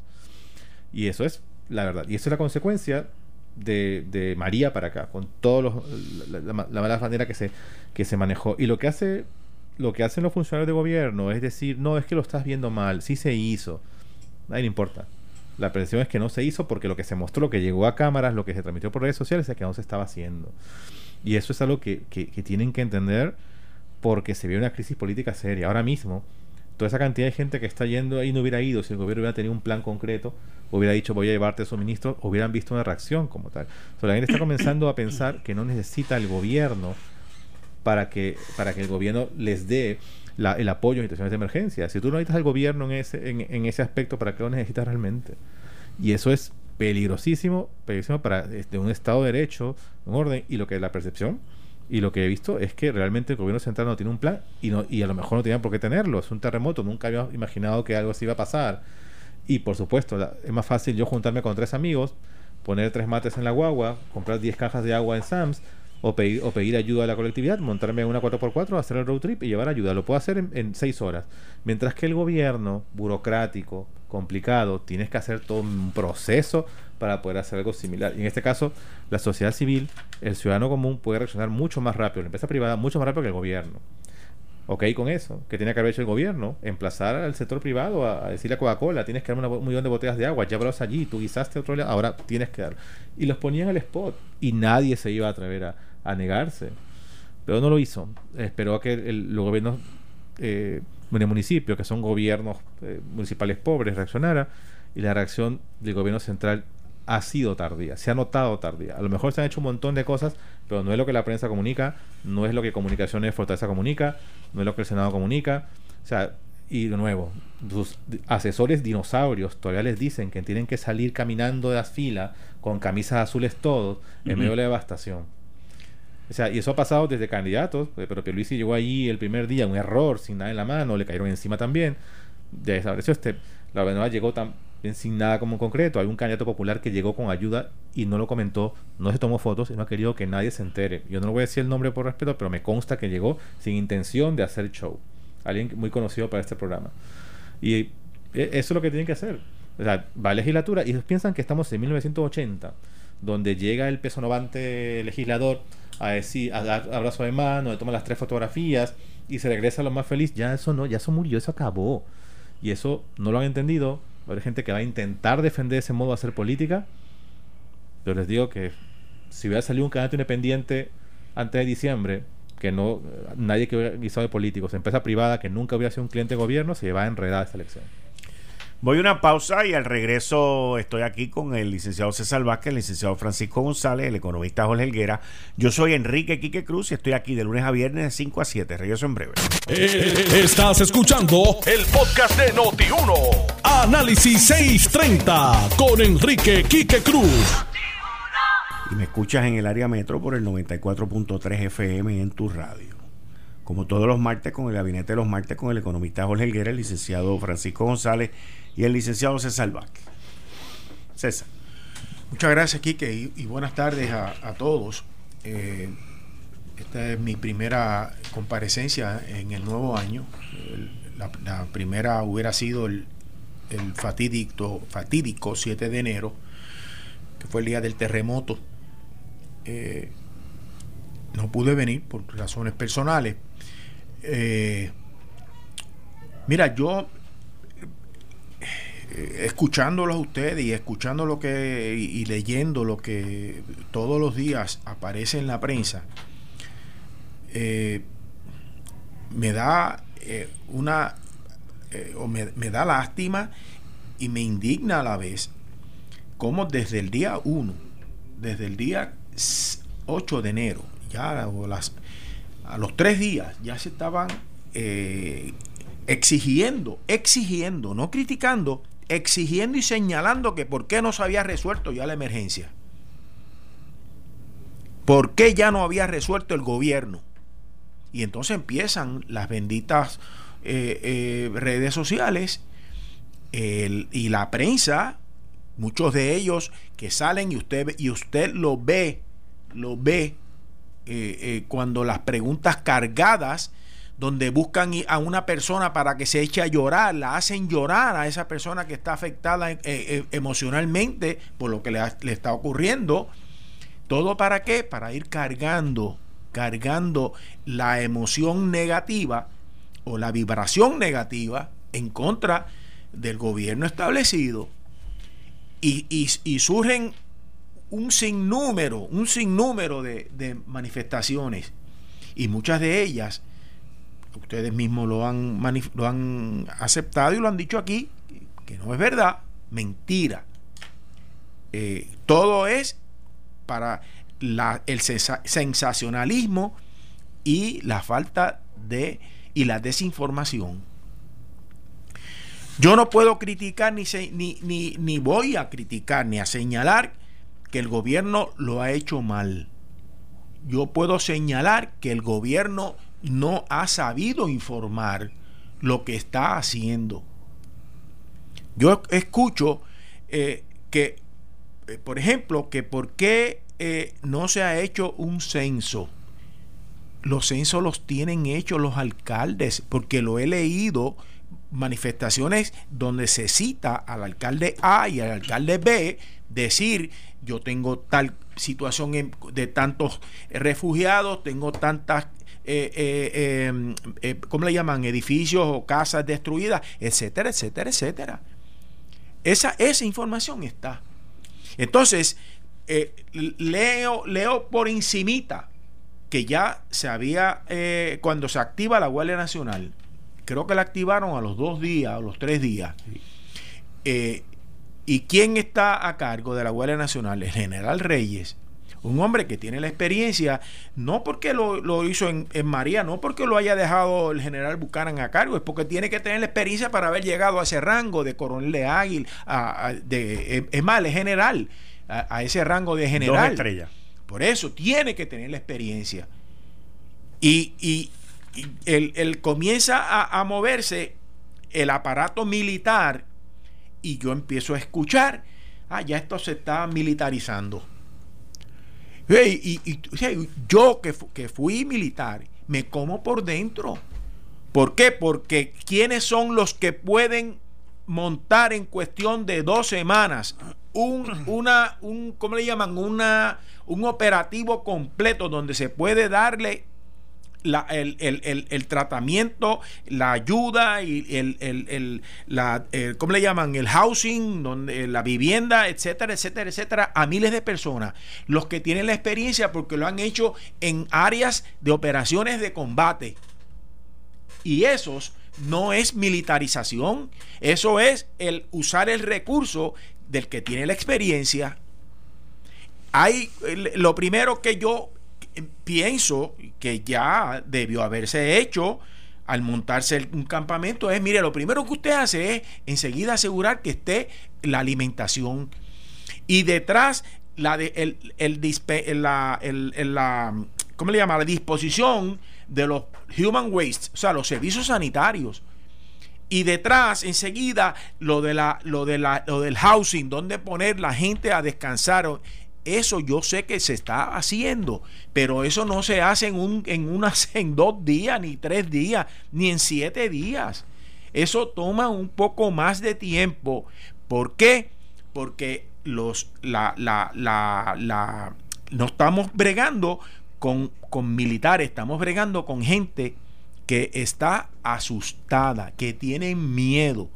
Y eso es la verdad. Y eso es la consecuencia de, María para acá, con toda la, mala manera que se, que se manejó. Y lo que hace lo que hacen los funcionarios de gobierno es decir, no, es que lo estás viendo mal, sí se hizo. Nadie le importa. La presión es que no se hizo porque lo que se mostró, lo que llegó a cámaras, lo que se transmitió por redes sociales es que no se estaba haciendo. Y eso es algo que, que, que tienen que entender porque se ve una crisis política seria. Ahora mismo, esa cantidad de gente que está yendo ahí no hubiera ido si el gobierno hubiera tenido un plan concreto, hubiera dicho voy a llevarte suministros, hubieran visto una reacción como tal. La gente está comenzando a pensar que no necesita el gobierno para que, para que el gobierno les dé el apoyo en situaciones de emergencia. Si tú no necesitas al gobierno en ese, en, ese aspecto, ¿para qué lo necesitas realmente? Y eso es peligrosísimo, peligrosísimo para este, un Estado de Derecho, un orden, y lo que es la percepción y lo que he visto es que realmente el gobierno central no tiene un plan y, no, y a lo mejor no tenían por qué tenerlo. Es un terremoto, nunca había imaginado que algo así iba a pasar. Y por supuesto, es más fácil yo juntarme con tres amigos, poner tres mates en la guagua, comprar 10 cajas de agua en Sams o pedir, o pedir ayuda a la colectividad, montarme en una 4x4, hacer el road trip y llevar ayuda. Lo puedo hacer en, en seis horas. Mientras que el gobierno, burocrático, complicado, tienes que hacer todo un proceso para poder hacer algo similar. Y en este caso, la sociedad civil, el ciudadano común puede reaccionar mucho más rápido, la empresa privada mucho más rápido que el gobierno. Ok con eso, que tiene que haber hecho el gobierno, emplazar al sector privado a, decirle a Coca-Cola, tienes que dar un millón de botellas de agua, llévalos allí, tú guisaste otro lado, ahora tienes que dar. Y los ponían al spot y nadie se iba a atrever a, negarse. Pero no lo hizo. Esperó a que el, los gobiernos eh, de municipio, que son gobiernos eh, municipales pobres, reaccionara y la reacción del gobierno central ha sido tardía, se ha notado tardía. A lo mejor se han hecho un montón de cosas, pero no es lo que la prensa comunica, no es lo que Comunicaciones Fortaleza comunica, no es lo que el Senado comunica. O sea, y de nuevo, sus asesores dinosaurios todavía les dicen que tienen que salir caminando de las filas con camisas azules todos en medio de la devastación. O sea, y eso ha pasado desde candidatos, eh, pero Pierluisi llegó allí el primer día, un error, sin nada en la mano, le cayeron encima también. Ya desapareció este. La verdad llegó tan sin nada como concreto. Hay un candidato popular que llegó con ayuda y no lo comentó, no se tomó fotos y no ha querido que nadie se entere. Yo no voy a decir el nombre por respeto, pero me consta que llegó sin intención de hacer show. Alguien muy conocido para este programa. Y e, eso es lo que tienen que hacer. O sea, va a legislatura y ellos piensan que estamos en 1980, donde llega el pesonovante legislador a decir, a dar abrazo de mano, le toma las tres fotografías y se regresa a lo más feliz. Ya eso no, ya eso murió, eso acabó. Y eso no lo han entendido Va gente que va a intentar defender ese modo de hacer política. Pero les digo que si hubiera salido un candidato independiente antes de diciembre, que no nadie que hubiera guisado de políticos, empresa privada que nunca hubiera sido un cliente de gobierno, se va a enredar esta elección. Voy a una pausa y al regreso estoy aquí con el licenciado César Vázquez, el licenciado Francisco González, el economista Jorge Helguera. Yo soy Enrique Quique Cruz y estoy aquí de lunes a viernes de 5 a 7. Regreso en breve. Eh, estás escuchando el podcast de Noti1. Análisis 630 con Enrique Quique Cruz. Y me escuchas en el área metro por el 94.3 FM en tu radio. Como todos los martes con el gabinete de los martes con el economista Jorge Helguera, el licenciado Francisco González y el licenciado César Vázquez. César. Muchas gracias, Quique, y, buenas tardes a, todos. Eh, esta es mi primera comparecencia en el nuevo año. La, primera hubiera sido el, fatídico, fatídico 7 de enero, que fue el día del terremoto. Eh, no pude venir por razones personales. Eh, mira, yo eh, escuchándolos a ustedes y escuchando lo que y, leyendo lo que todos los días aparece en la prensa me da una o me, da lástima y me indigna a la vez como desde el día 1 desde el día 8 de enero ya a los tres días ya se estaban exigiendo exigiendo no criticando exigiendo y señalando que por qué no se había resuelto ya la emergencia. ¿Por qué ya no había resuelto el gobierno? Y entonces empiezan las benditas eh, eh, redes sociales y la prensa, muchos de ellos que salen y usted, y usted lo ve, lo ve eh, cuando las preguntas cargadas donde buscan a una persona para que se eche a llorar, la hacen llorar a esa persona que está afectada eh, eh, emocionalmente por lo que le, le, está ocurriendo. ¿Todo para qué? Para ir cargando, cargando la emoción negativa o la vibración negativa en contra del gobierno establecido. Y, y, surgen un sinnúmero, un sinnúmero de, de manifestaciones. Y muchas de ellas ustedes mismos lo han, lo han aceptado y lo han dicho aquí, que no es verdad, mentira. Eh, todo es para el sensacionalismo y la falta de y la desinformación. Yo no puedo criticar ni, ni, ni, ni voy a criticar ni a señalar que el gobierno lo ha hecho mal. Yo puedo señalar que el gobierno no ha sabido informar lo que está haciendo. Yo escucho eh, que, eh, por ejemplo, que por qué eh, no se ha hecho un censo. Los censos los tienen hechos los alcaldes, porque lo he leído manifestaciones donde se cita al alcalde A y al alcalde B decir yo tengo tal situación de tantos refugiados, tengo tantas eh, eh, em, eh, ¿cómo le llaman? Edificios o casas destruidas, etcétera, etcétera, etcétera. Esa, esa información está. Entonces, leo, leo por encimita que ya se había, cuando se activa la Guardia Nacional, creo que la activaron a los dos días, a los tres días. ¿Y quién está a cargo de la Guardia Nacional? El general Reyes un hombre que tiene la experiencia, no porque lo, hizo en, María, no porque lo haya dejado el general Buchanan a cargo, es porque tiene que tener la experiencia para haber llegado a ese rango de coronel de águila, de, es más, es general, a, ese rango de general. Por eso tiene que tener la experiencia. Y, y, él, comienza a, a moverse el aparato militar y yo empiezo a escuchar, ah, ya esto se está militarizando y, yo que, que fui militar, me como por dentro. ¿Por qué? Porque ¿quiénes son los que pueden montar en cuestión de dos semanas un, una, un, ¿cómo le llaman? Una, un operativo completo donde se puede darle el, tratamiento, la ayuda y el, el, la, ¿cómo le llaman? El housing, donde, la vivienda, etcétera, etcétera, etcétera, a miles de personas. Los que tienen la experiencia porque lo han hecho en áreas de operaciones de combate. Y esos no es militarización, eso es el usar el recurso del que tiene la experiencia. Hay lo primero que yo pienso que ya debió haberse hecho al montarse un campamento es, mire, lo primero que usted hace es enseguida asegurar que esté la alimentación y detrás la de el, el, la, el, la ¿cómo le llama? la disposición de los human waste, o sea, los servicios sanitarios. Y detrás, enseguida, lo, de la, lo, de la, lo del housing, donde poner la gente a descansar. Eso yo sé que se está haciendo, pero eso no se hace en, un, en, unas, en dos días, ni tres días, ni en siete días. Eso toma un poco más de tiempo. ¿Por qué? Porque los, la, la, la, la, no estamos bregando con, con militares, estamos bregando con gente que está asustada, que tiene miedo.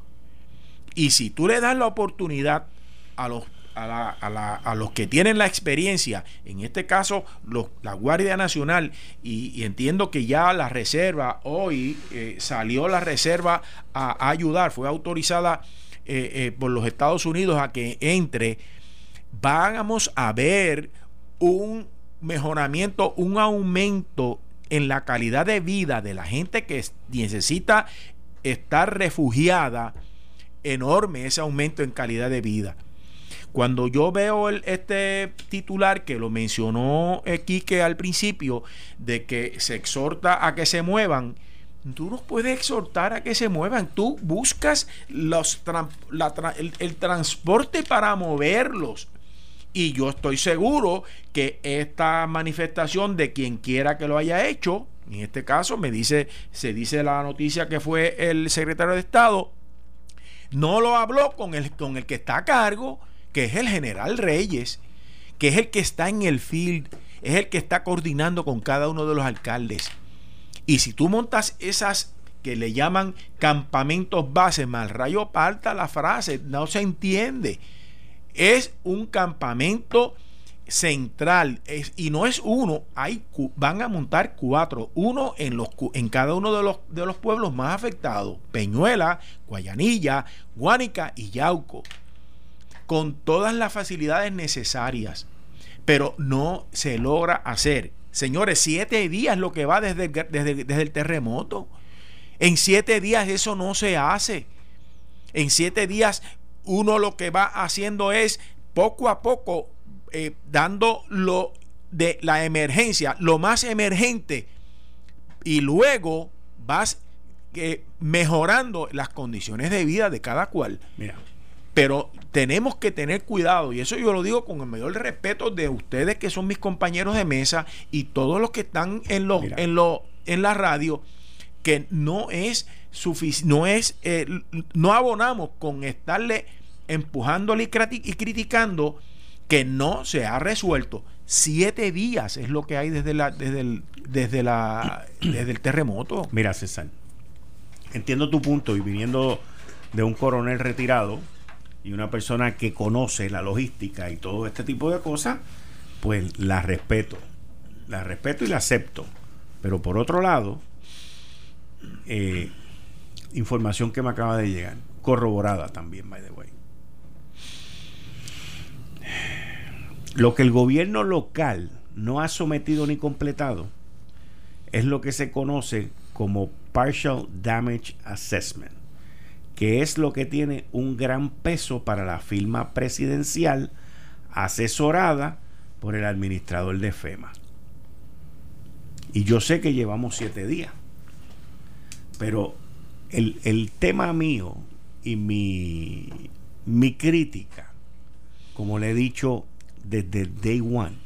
Y si tú le das la oportunidad a los, a, los que tienen la experiencia, en este caso la Guardia Nacional, y, entiendo que ya la reserva, hoy eh, salió la reserva a, ayudar, fue autorizada eh, eh, por los Estados Unidos a que entre, vamos a ver un mejoramiento, un aumento en la calidad de vida de la gente que necesita estar refugiada, enorme ese aumento en calidad de vida. Cuando yo veo este titular que lo mencionó que al principio, de que se exhorta a que se muevan, tú no puedes exhortar a que se muevan. Tú buscas los el, transporte para moverlos. Y yo estoy seguro que esta manifestación de quien quiera que lo haya hecho, en este caso me dice, se dice la noticia que fue el secretario de Estado, no lo habló con el, con el que está a cargo, que es el general Reyes, que es el que está en el field, es el que está coordinando con cada uno de los alcaldes. Y si tú montas esas que le llaman campamentos base, mal rayo parta la frase, no se entiende es un campamento central y no es uno, hay, van a montar cuatro, uno en, los, en cada uno de los, de los pueblos más afectados, Peñuela, Guayanilla, Guánica y Yauco, con todas las facilidades necesarias, pero no se logra hacer. Señores, siete días lo que va desde, desde, desde el terremoto. En siete días eso no se hace. En siete días uno lo que va haciendo es poco a poco eh, dando lo de la emergencia, lo más emergente, y luego vas eh, mejorando las condiciones de vida de cada cual. Mira. Pero tenemos que tener cuidado, y eso yo lo digo con el mayor respeto de ustedes que son mis compañeros de mesa y todos los que están en, los, en, lo, en la radio, que no es suficiente, no es, eh, no abonamos con estarle empujándole y, criticando que no se ha resuelto. Siete días es lo que hay desde la, desde el, desde la, desde el terremoto. Mira, César, entiendo tu punto y viniendo de un coronel retirado y una persona que conoce la logística y todo este tipo de cosas, pues la respeto. La respeto y la acepto. Pero por otro lado, eh, información que me acaba de llegar, corroborada también, by the way. Lo que el gobierno local no ha sometido ni completado es lo que se conoce como Partial Damage Assessment, que es lo que tiene un gran peso para la firma presidencial asesorada por el administrador de FEMA. Y yo sé que llevamos siete días, pero el, el tema mío y mi, mi crítica, como le he dicho desde day one.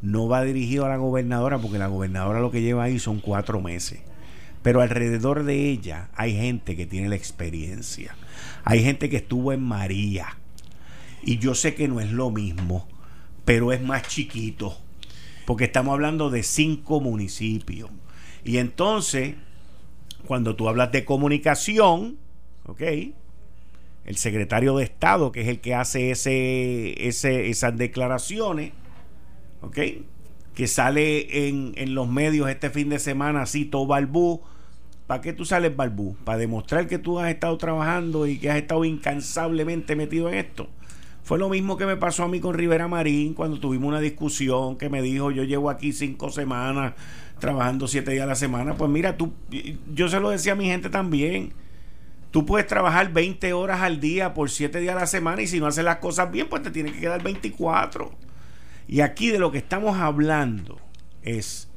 No va dirigido a la gobernadora porque la gobernadora lo que lleva ahí son cuatro meses. Pero alrededor de ella hay gente que tiene la experiencia. Hay gente que estuvo en María. Y yo sé que no es lo mismo, pero es más chiquito. Porque estamos hablando de cinco municipios. Y entonces, cuando tú hablas de comunicación, ¿ok? el secretario de Estado, que es el que hace ese, ese, esas declaraciones, ¿ok? Que sale en, los medios este fin de semana, cito Balbú, ¿para qué tú sales balbú? ¿Para demostrar que tú has estado trabajando y que has estado incansablemente metido en esto? Fue lo mismo que me pasó a mí con Rivera Marín cuando tuvimos una discusión que me dijo, yo llevo aquí cinco semanas trabajando siete días a la semana. Pues mira, tú, yo se lo decía a mi gente también. Tú puedes trabajar 20 horas al día por siete días a la semana y si no haces las cosas bien, pues te tiene que quedar 24. Y aquí de lo que estamos hablando es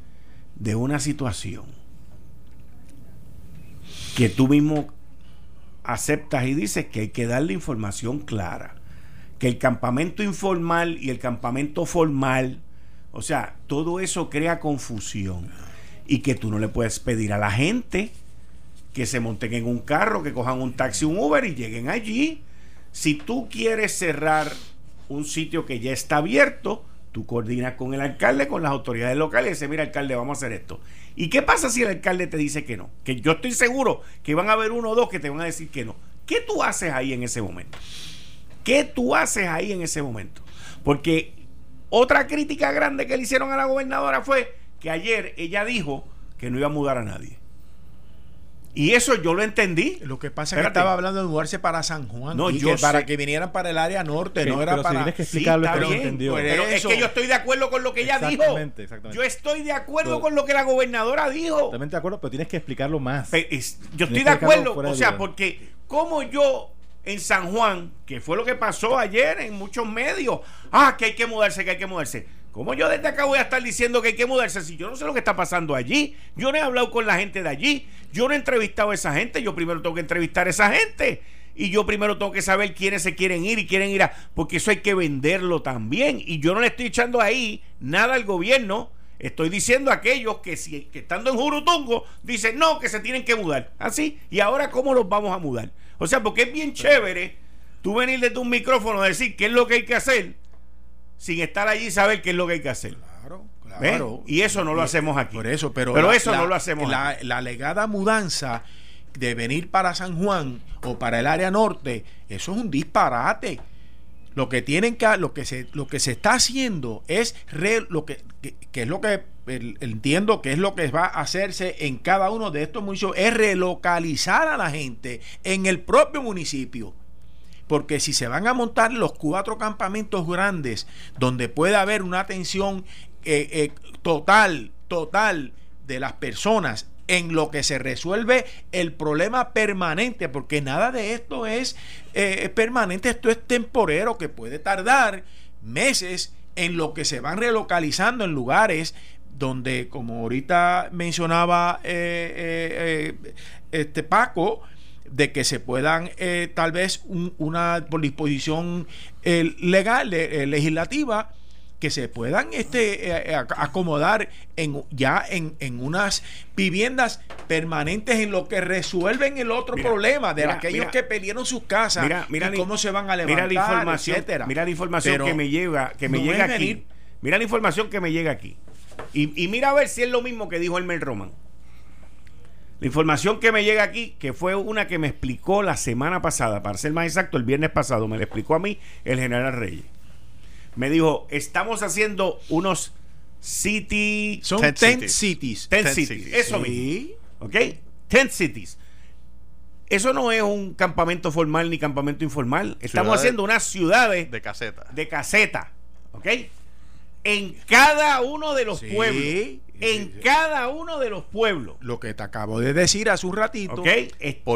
de una situación que tú mismo aceptas y dices que hay que darle información clara que el campamento informal y el campamento formal, o sea, todo eso crea confusión y que tú no le puedes pedir a la gente que se monten en un carro, que cojan un taxi, un Uber y lleguen allí. Si tú quieres cerrar un sitio que ya está abierto, tú coordinas con el alcalde, con las autoridades locales y dices, mira alcalde, vamos a hacer esto. ¿Y qué pasa si el alcalde te dice que no? Que yo estoy seguro que van a haber uno o dos que te van a decir que no. ¿Qué tú haces ahí en ese momento? ¿Qué tú haces ahí en ese momento? Porque otra crítica grande que le hicieron a la gobernadora fue que ayer ella dijo que no iba a mudar a nadie. Y eso yo lo entendí. Lo que pasa es que estaba hablando de mudarse para San Juan. No, yo para que vinieran para el área norte, no era para. tienes que explicarlo, pero, pero es que yo estoy de acuerdo con lo que ella dijo. Exactamente. Yo estoy de acuerdo con lo que la gobernadora dijo. Totalmente de acuerdo, pero tienes que explicarlo más. yo estoy de acuerdo, o sea, porque como yo en San Juan, que fue lo que pasó ayer en muchos medios. Ah, que hay que mudarse, que hay que mudarse. ¿Cómo yo desde acá voy a estar diciendo que hay que mudarse si yo no sé lo que está pasando allí? Yo no he hablado con la gente de allí. Yo no he entrevistado a esa gente. Yo primero tengo que entrevistar a esa gente. Y yo primero tengo que saber quiénes se quieren ir y quieren ir a... Porque eso hay que venderlo también. Y yo no le estoy echando ahí nada al gobierno. Estoy diciendo a aquellos que, si, que estando en Jurutungo dicen no, que se tienen que mudar. Así. ¿Y ahora cómo los vamos a mudar? O sea, porque es bien chévere tú venir desde un micrófono a decir qué es lo que hay que hacer sin estar allí y saber qué es lo que hay que hacer. Claro, claro. Y eso no lo hacemos aquí. Por eso, pero, eso no lo hacemos la, aquí. La legada mudanza de venir para San Juan o para el área norte, eso es un disparate. Lo que tienen que lo que se lo que se está haciendo es lo que, que, es lo que entiendo que es lo que va a hacerse en cada uno de estos municipios es relocalizar a la gente en el propio municipio. Porque si se van a montar los cuatro campamentos grandes donde puede haber una atención eh, eh, total, total de las personas en lo que se resuelve el problema permanente, porque nada de esto es eh, permanente, esto es temporero que puede tardar meses en lo que se van relocalizando en lugares donde, como ahorita mencionaba este Paco, de que se puedan tal vez una por disposición legal, legislativa, que se puedan este, eh, eh, acomodar en, ya en, unas viviendas permanentes en lo que resuelven el otro problema de aquellos que perdieron sus casas mira, y cómo se van a levantar, mira la información, Mira la información que me llega, que me llega aquí. Mira la información que me llega aquí. Y, mira a ver si es lo mismo que dijo Elmer Roman. La información que me llega aquí, que fue una que me explicó la semana pasada, para ser más exacto, el viernes pasado, me la explicó a mí el general Reyes me dijo, estamos haciendo unos city... Son 10 cities. 10 cities. Eso mismo. ¿Ok? 10 cities. Eso no es un campamento formal ni campamento informal. Estamos haciendo unas ciudades... De caseta. De caseta. ¿Ok? En cada uno de los pueblos. En cada uno de los pueblos. Lo que te acabo de decir hace un ratito. ¿Ok?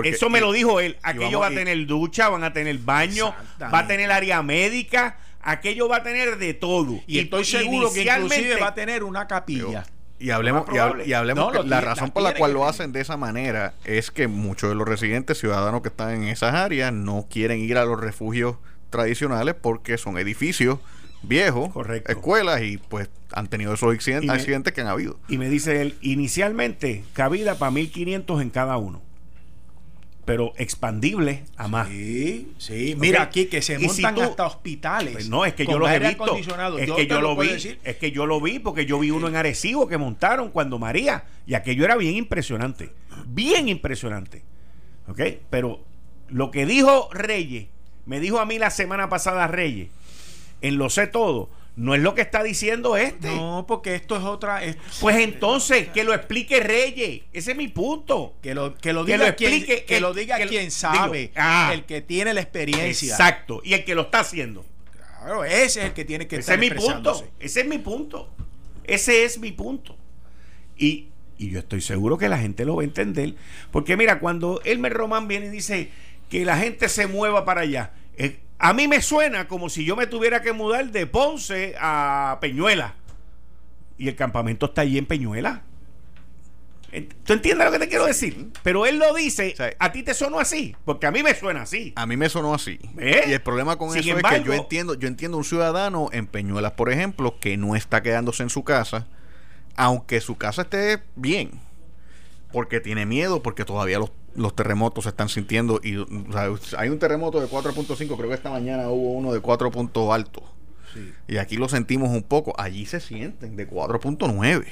Eso me lo dijo él. Aquello va a tener ducha, van a tener baño, va a tener área médica aquello va a tener de todo. Y, estoy seguro que inclusive va a tener una capilla. Y hablemos, y, hablemos la razón por la cual lo hacen de esa manera es que muchos de los residentes ciudadanos que están en esas áreas no quieren ir a los refugios tradicionales porque son edificios viejos, escuelas y pues han tenido esos accidentes, que han habido. Y me dice él, inicialmente cabida para 1500 en cada uno pero expandible a más. Sí, sí. Mira aquí que se montan hasta hospitales. Pues no, es que yo lo he visto. Es que yo, lo vi. Es que yo lo vi porque yo vi uno en Arecibo que montaron cuando María. Y aquello era bien impresionante. Bien impresionante. ¿Ok? Pero lo que dijo Reyes, me dijo a mí la semana pasada Reyes, en lo sé todo, No es lo que está diciendo este. No, porque esto es otra. es- Pues entonces, que lo explique Reyes. Ese es mi punto. que lo, que lo que diga lo quien, explique que el- lo diga que lo- quien digo, sabe, ah. el que tiene la experiencia. Exacto. Y el que lo está haciendo. Claro, ese es el que tiene que Ese estar es mi punto. Ese es mi punto. Ese es mi punto. Y, y yo estoy seguro que la gente lo va a entender. Porque mira, cuando Elmer Román viene y dice que la gente se mueva para allá, a mí me suena como si yo me tuviera que mudar de Ponce a Peñuela. Y el campamento está allí en Peñuela. Eh, ¿Tú entiendes lo que te quiero decir? Pero él lo dice, Sí. a ti te sonó así, porque a mí me suena así. A mí me sonó así. ¿Eh? Y el problema con Sin eso es que yo entiendo, yo entiendo un ciudadano en Peñuelas, por ejemplo, que no está quedándose en su casa, aunque su casa esté bien, porque tiene miedo, porque todavía los, los terremotos se están sintiendo y o sea, hay un terremoto de 4.5, creo que esta mañana hubo uno de 4 puntos alto. Y aquí lo sentimos un poco, allí se sienten de 4.9.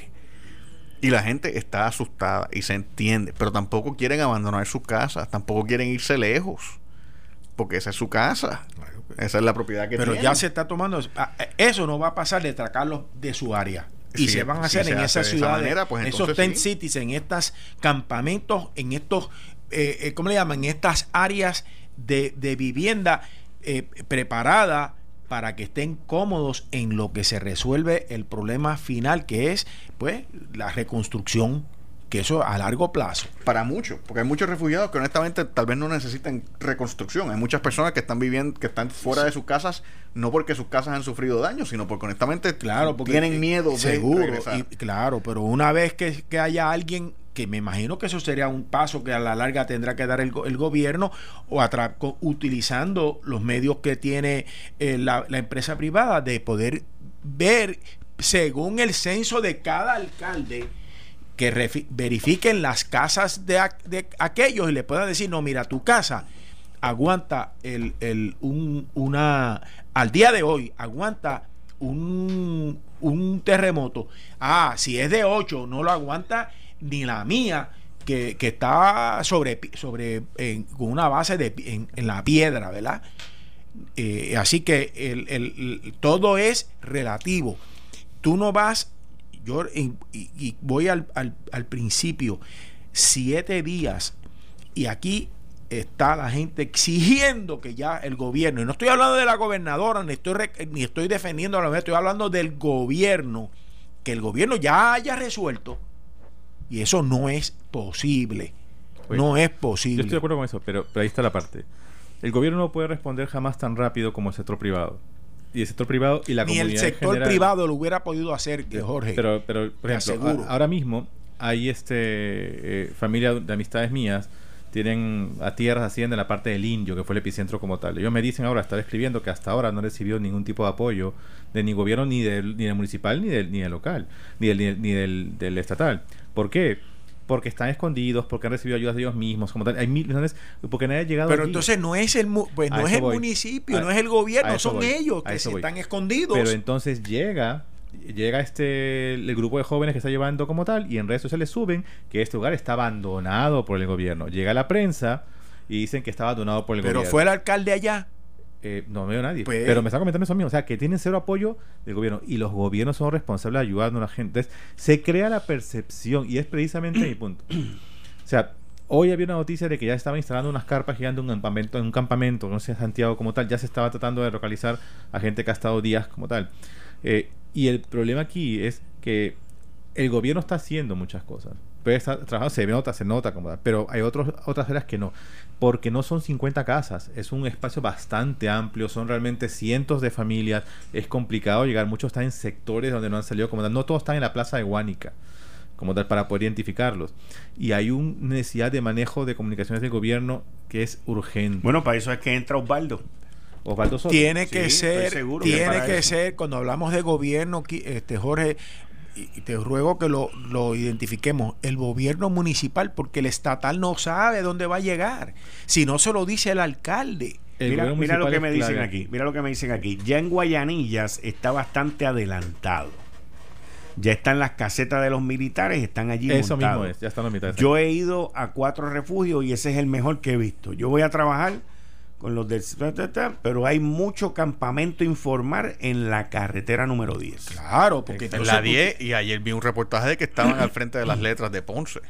Y la gente está asustada y se entiende, pero tampoco quieren abandonar sus casas, tampoco quieren irse lejos, porque esa es su casa, esa es la propiedad que Pero tienen. ya se está tomando. ah, Eso no va a pasar de tracarlos de su área. Y se van a hacer en esas de esa ciudades, manera, pues esos tent sí. cities, en estos campamentos, en estos, eh, eh, ¿cómo le llaman? En estas áreas de, de vivienda eh, preparada para que estén cómodos en lo que se resuelve el problema final, que es pues la reconstrucción, que eso a largo plazo. Para muchos, porque hay muchos refugiados que honestamente tal vez no necesitan reconstrucción. Hay muchas personas que están viviendo, que están fuera de sus casas, no porque sus casas han sufrido daño, sino porque honestamente Claro, porque tienen miedo de seguro, regresar. y- claro, pero una vez que, que haya alguien que me imagino que eso sería un paso que a la larga tendrá que dar el, el gobierno o a tra- co- utilizando los medios que tiene eh, la, la empresa privada de poder ver según el censo de cada alcalde que verifiquen las casas de, aquellos y le puedan decir, no, mira, tu casa aguanta el, el- un, una, al día de hoy, aguanta un, un terremoto. Ah, si es de 8, no lo aguanta ni la mía, que, que está sobre, sobre en- con una base de, en, la piedra, ¿verdad? Eh, así que el- el- todo es relativo. Tú no vas, yo y, y- voy al, al- al principio, siete días, y aquí está la gente exigiendo que ya el gobierno, y no estoy hablando de la gobernadora, ni estoy, ni estoy defendiendo a la mujer, estoy hablando del gobierno, que el gobierno ya haya resuelto, y eso no es posible. Oye, no es Yo posible. estoy de acuerdo con eso, pero, pero ahí está la parte. El gobierno no puede responder jamás tan rápido como el sector privado. Y el sector privado y la Ni comunidad el sector general- privado lo hubiera podido hacer, que Jorge. Pero, pero por ejemplo, a- ahora mismo hay este eh, familia de amistades mías tienen a tierras hacienda en la parte del Indio, que fue el epicentro como tal. Ellos me dicen ahora, estar escribiendo que hasta ahora no recibió ningún tipo de apoyo de ni gobierno ni del, ni del municipal ni del, ni del local, ni del, ni del- del estatal. ¿Por qué? Porque están escondidos, porque han recibido ayudas de ellos mismos, como tal. Hay mil razones, porque nadie ha llegado Pero allí. entonces no es el mu- pues no es el voy. municipio, A- no es el gobierno, son voy. ellos que se están escondidos. Pero entonces llega llega este el grupo de jóvenes que está llevando como tal y en redes sociales suben que este lugar está abandonado por el gobierno. Llega la prensa y dicen que está abandonado por el Pero gobierno. fue el alcalde allá. Eh, no veo a nadie. Pues- pero me está comentando eso mí. O sea, que tienen cero apoyo del gobierno. Y los gobiernos son responsables de ayudar a la gente. Entonces, se crea la percepción. Y es precisamente mi punto. O sea, hoy había una noticia de que ya estaban instalando unas carpas gigantes en un campamento, en un campamento, no sé, Santiago como tal. Ya se estaba tratando de localizar a gente que ha estado días como tal. Eh, y el problema aquí es que el gobierno está haciendo muchas cosas. Pero está trabajando, se nota, se nota como tal. Pero hay otros, otras áreas que no. Porque no son 50 casas. Es un espacio bastante amplio. Son realmente cientos de familias. Es complicado llegar. Muchos están en sectores donde no han salido como tal. No todos están en la plaza de Guánica como tal para poder identificarlos. Y hay una necesidad de manejo de comunicaciones del gobierno que es urgente. Bueno, para eso es que entra Osvaldo. Osvaldo Soto. Tiene que ser, tiene que eso. ser, cuando hablamos de gobierno, este Jorge, y te ruego que lo, lo identifiquemos, el gobierno municipal, porque el estatal no sabe dónde va a llegar. Si no se lo dice el alcalde. El mira, mira lo que me dicen clave. aquí. Mira lo que me dicen aquí. Ya en Guayanillas está bastante adelantado. Ya están las casetas de los militares, están allí Eso mismo es. Ya están los mitades. Yo he ido a cuatro refugios y ese es el mejor que he visto. Yo voy a trabajar con los del pero hay mucho campamento informal en la carretera número 10. Claro, porque en la 10 y ayer vi un reportaje de que estaban al frente de las letras de Ponce.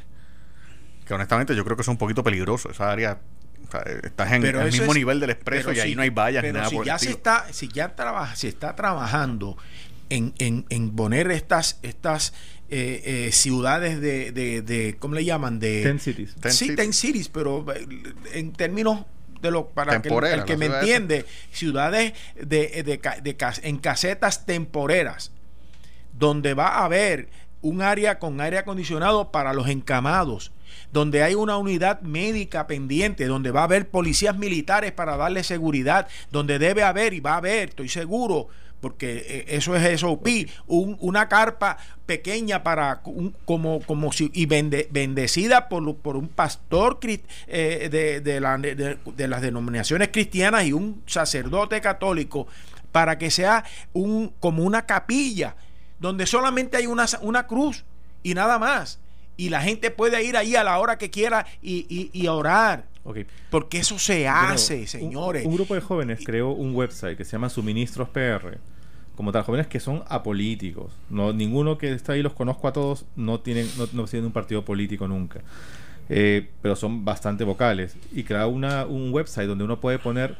Que honestamente yo creo que es un poquito peligroso esa área. estás en el mismo nivel del expreso y ahí no hay vallas ni nada si ya se está si ya trabaja se está trabajando en, en, en poner estas estas eh, eh, ciudades de, de, ¿cómo le llaman? de Ten cities sí ten cities pero eh, en términos de lo para que el, que me entiende, ciudades de, de, en casetas temporeras, donde va a haber un área con aire acondicionado para los encamados, donde hay una unidad médica pendiente, donde va a haber policías militares para darle seguridad, donde debe haber y va a haber, estoy seguro, porque eh, eso es SOP, un, una carpa pequeña para como como si y bendecida por, por un pastor eh, de, de, la, de, las denominaciones cristianas y un sacerdote católico para que sea un como una capilla donde solamente hay una, una cruz y nada más. Y la gente puede ir ahí a la hora que quiera y, y, orar porque eso se hace, señores. Un, grupo de jóvenes creó un website que se llama Suministros PR. Como tal, jóvenes que son apolíticos. No, ninguno que está ahí los conozco a todos, no tienen, no, no un partido político nunca. Eh, pero son bastante vocales. Y crea una, un website donde uno puede poner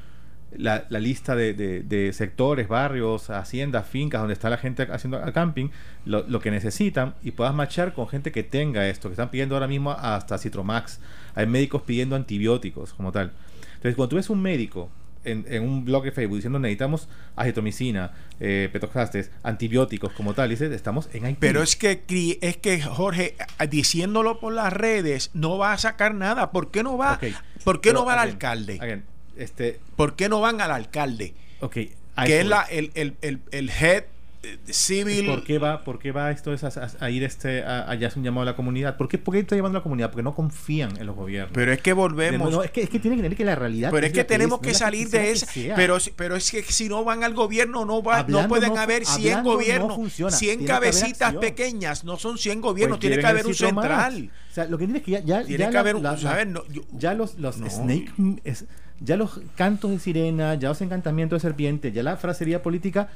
la, lista de, sectores, barrios, haciendas, fincas, donde está la gente haciendo camping, lo, que necesitan y puedas marchar con gente que tenga esto, que están pidiendo ahora mismo hasta Citromax. Hay médicos pidiendo antibióticos como tal. Entonces, cuando tú ves un médico en, un blog de Facebook diciendo necesitamos agitomicina, eh, antibióticos como tal, dice, estamos en Haití. Pero es que, es que Jorge, diciéndolo por las redes, no va a sacar nada. ¿Por qué no va, ¿por qué no va al alcalde? Este, ¿Por qué no van al alcalde? Okay, que es la, el, el, el, el head civil. ¿Por qué va, por qué va esto a, ir este a, allá es un llamado a la comunidad? ¿Por qué, por qué está llamando a la comunidad? Porque no confían en los gobiernos. Pero es que volvemos. No, es, que, es que tienen que entender que la realidad. Pero es, que tenemos que, salir de eso. Pero, pero es que si no van al gobierno, no va, no pueden haber 100 gobiernos. 100 cabecitas pequeñas, no son 100 gobiernos, pues tiene que haber un central. O sea, lo que tiene es que ya. ya tiene que haber un. ya los, los Snake. ya los cantos de sirena, ya los encantamientos de serpiente, ya la frasería política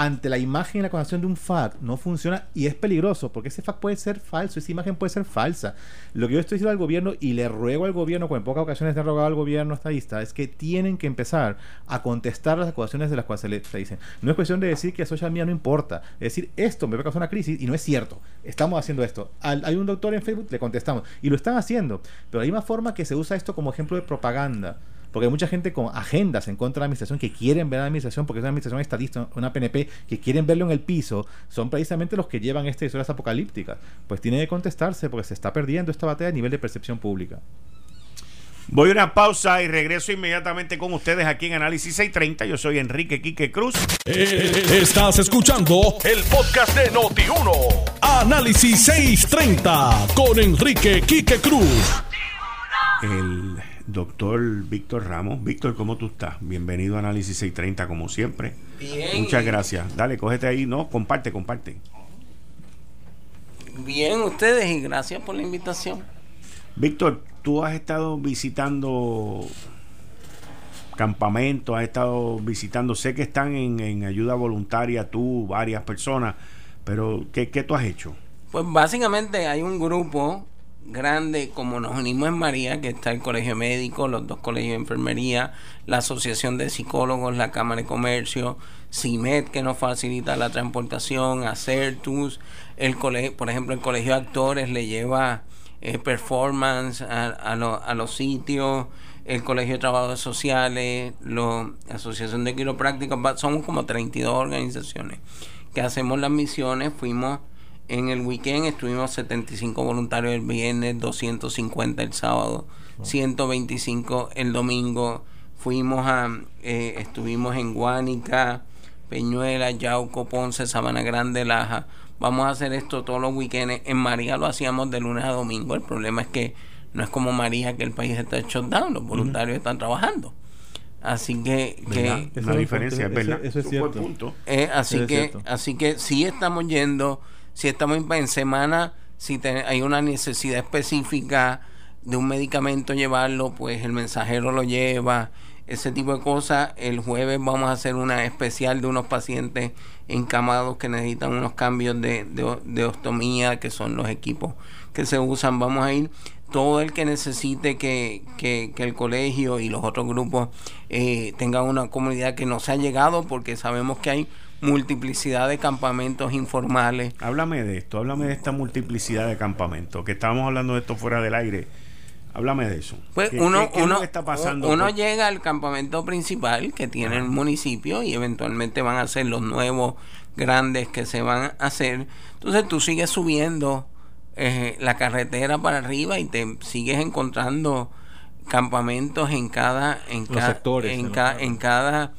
ante la imagen y la condición de un fact no funciona y es peligroso porque ese fact puede ser falso, esa imagen puede ser falsa. Lo que yo estoy diciendo al gobierno y le ruego al gobierno, como en pocas ocasiones le he rogado al gobierno estadista, es que tienen que empezar a contestar las acusaciones de las cuales se le dicen. No es cuestión de decir que social media no importa, es decir, esto me va a causar una crisis y no es cierto. Estamos haciendo esto. hay un doctor en Facebook, le contestamos y lo están haciendo, pero hay una forma que se usa esto como ejemplo de propaganda. Porque hay mucha gente con agendas en contra de la administración que quieren ver a la administración, porque es una administración estadista, una PNP, que quieren verlo en el piso, son precisamente los que llevan estas historias apocalípticas. Pues tiene que contestarse porque se está perdiendo esta batalla a nivel de percepción pública. Voy a una pausa y regreso inmediatamente con ustedes aquí en Análisis 630. Yo soy Enrique Quique Cruz. Eh, estás escuchando el podcast de Noti1. Análisis 630 con Enrique Quique Cruz. El doctor Víctor Ramos. Víctor, ¿cómo tú estás? Bienvenido a Análisis 630, como siempre. Bien. Muchas gracias. Dale, cógete ahí, ¿no? Comparte, comparte. Bien, ustedes, y gracias por la invitación. Víctor, tú has estado visitando campamentos, has estado visitando, sé que están en, ayuda voluntaria tú, varias personas, pero ¿qué, ¿qué tú has hecho? Pues básicamente hay un grupo grande como nos unimos en María, que está el Colegio Médico, los dos colegios de enfermería, la Asociación de Psicólogos, la Cámara de Comercio, CIMED que nos facilita la transportación, Acertus, el colegio, por ejemplo, el Colegio de Actores le lleva eh, performance a, a, los sitios, el Colegio de Trabajadores Sociales, la Asociación de Quiroprácticos, somos como 32 organizaciones que hacemos las misiones, fuimos en el weekend estuvimos 75 voluntarios el viernes, 250 el sábado, 125 el domingo. Fuimos a, eh, estuvimos en Guánica, Peñuela, Yauco, Ponce, Sabana Grande, Laja. Vamos a hacer esto todos los weekends. En María lo hacíamos de lunes a domingo. El problema es que no es como María que el país está hecho down, los voluntarios están trabajando. Así que, que una diferencia, es verdad. Eso, es cierto. Eh, así que, así que sí estamos yendo si estamos en semana, si hay una necesidad específica de un medicamento llevarlo, pues el mensajero lo lleva. ese tipo de cosas. El jueves vamos a hacer una especial de unos pacientes encamados que necesitan unos cambios de, de, ostomía, que son los equipos que se usan. Vamos a ir todo el que necesite que, que, que el colegio y los otros grupos eh, tengan una comunidad que nos ha llegado, porque sabemos que hay multiplicidad de campamentos informales. Háblame de esto, háblame de esta multiplicidad de campamentos, que estábamos hablando de esto fuera del aire. Háblame de eso. Pues ¿Qué- uno, qué- uno, que está pasando uno por- llega al campamento principal que tiene el municipio y eventualmente van a ser los nuevos grandes que se van a hacer. Entonces tú sigues subiendo eh, la carretera para arriba y te sigues encontrando campamentos en cada en Los cada sectores, en, ¿no? ca- en cada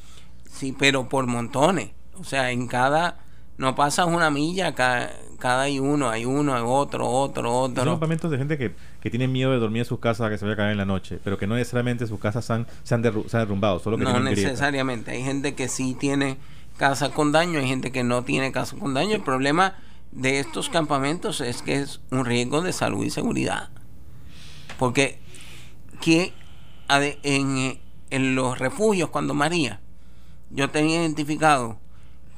sí pero por montones o sea en cada no pasas una milla cada, cada hay uno hay uno hay otro otro Son otro campamentos de gente que, que tiene miedo de dormir en sus casas que se vaya a caer en la noche, pero que no necesariamente sus casas se han, se han, derru- se han derrumbado, solo que no necesariamente. Hay gente que sí tiene casa con daño, hay gente que no tiene casa con daño. El problema de estos campamentos es que es un riesgo de salud y seguridad. Porque que en, en los refugios, cuando María, yo tenía identificado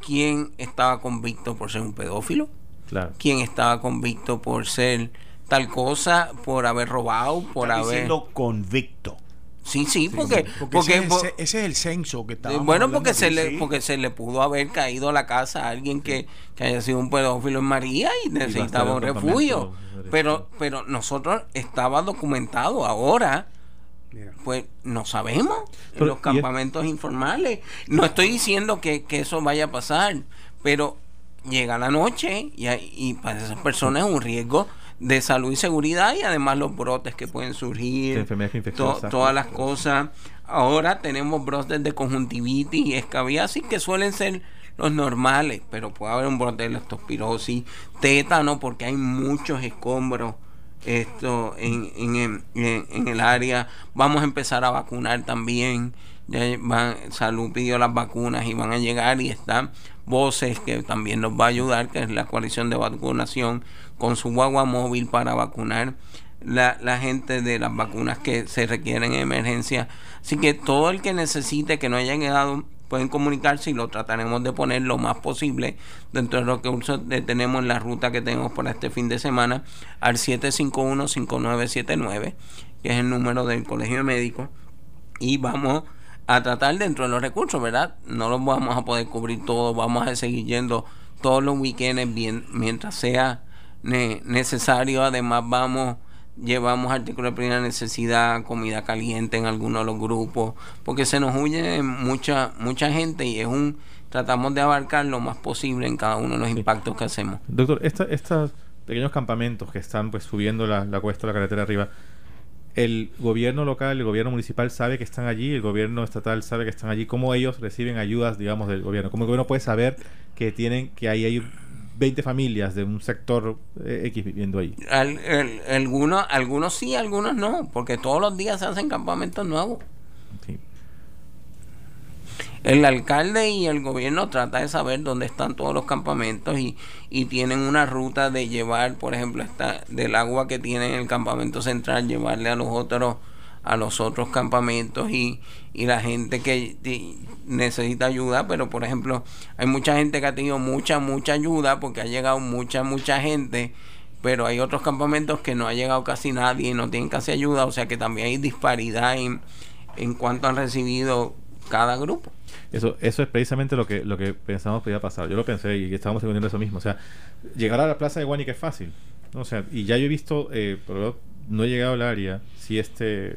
quién estaba convicto por ser un pedófilo, Claro. quién estaba convicto por ser tal cosa, por haber robado, por Está haber... diciendo convicto. Sí, sí, porque... Porque, porque ese, es el, ce- ese es el censo que eh, está. bueno, porque se, le, porque se le pudo haber caído a la casa a alguien que, que haya sido un pedófilo en María y necesitaba un refugio. Pero, pero nosotros estaba documentado ahora. Pues no sabemos en Pero, los es- campamentos informales. No estoy diciendo que, que eso vaya a pasar, pero llega la noche y, hay- y para esas personas es un riesgo de salud y seguridad y además los brotes que pueden surgir, De enfermedades to- infecciosas. todas las cosas. Ahora tenemos brotes de conjuntivitis y escabiasis que suelen ser los normales, pero puede haber un brote de leptospirosis, tétano, porque hay muchos escombros esto en, en, en- el área. Vamos a empezar a vacunar también. Ya van, Salud pidió las vacunas y van a llegar y están Voces que también nos va a ayudar, que es la coalición de vacunación con su guagua móvil para vacunar la, la gente de las vacunas que se requieren en emergencia. Así que todo el que necesite que no haya llegado pueden comunicarse y lo trataremos de poner lo más posible dentro de lo que tenemos en la ruta que tenemos para este fin de semana al 751-5979, que es el número del Colegio de Médicos, y vamos a tratar dentro de los recursos, ¿verdad? No los vamos a poder cubrir todo, vamos a seguir yendo todos los weekends bien, mientras sea ne- necesario, además vamos llevamos artículos de primera necesidad, comida caliente en algunos de los grupos, porque se nos huye mucha mucha gente y es un tratamos de abarcar lo más posible en cada uno de los impactos que hacemos. Doctor, esta- estos pequeños campamentos que están pues subiendo la, la cuesta, la carretera arriba, el gobierno local, el gobierno municipal sabe que están allí, el gobierno estatal sabe que están allí, ¿cómo ellos reciben ayudas, digamos, del gobierno? ¿Cómo el gobierno puede saber que tienen, que ahí hay 20 familias de un sector eh, X viviendo ahí? Al- el- algunos, algunos sí, algunos no, porque todos los días se hacen campamentos nuevos. Sí. El alcalde y el gobierno trata de saber dónde están todos los campamentos y, y tienen una ruta de llevar, por ejemplo, esta, del agua que tiene en el campamento central, llevarle a los otros a los otros campamentos y, y la gente que necesita ayuda, pero por ejemplo, hay mucha gente que ha tenido mucha, mucha ayuda porque ha llegado mucha, mucha gente, pero hay otros campamentos que no ha llegado casi nadie y no tienen casi ayuda, o sea que también hay disparidad en, en cuanto han recibido cada grupo. Eso, eso es precisamente lo que, lo que pensamos que iba a pasar. Yo lo pensé y estábamos entendiendo eso mismo. O sea, llegar a la plaza de Guanica es fácil. O sea, y ya yo he visto, eh, pero no he llegado al área, si este,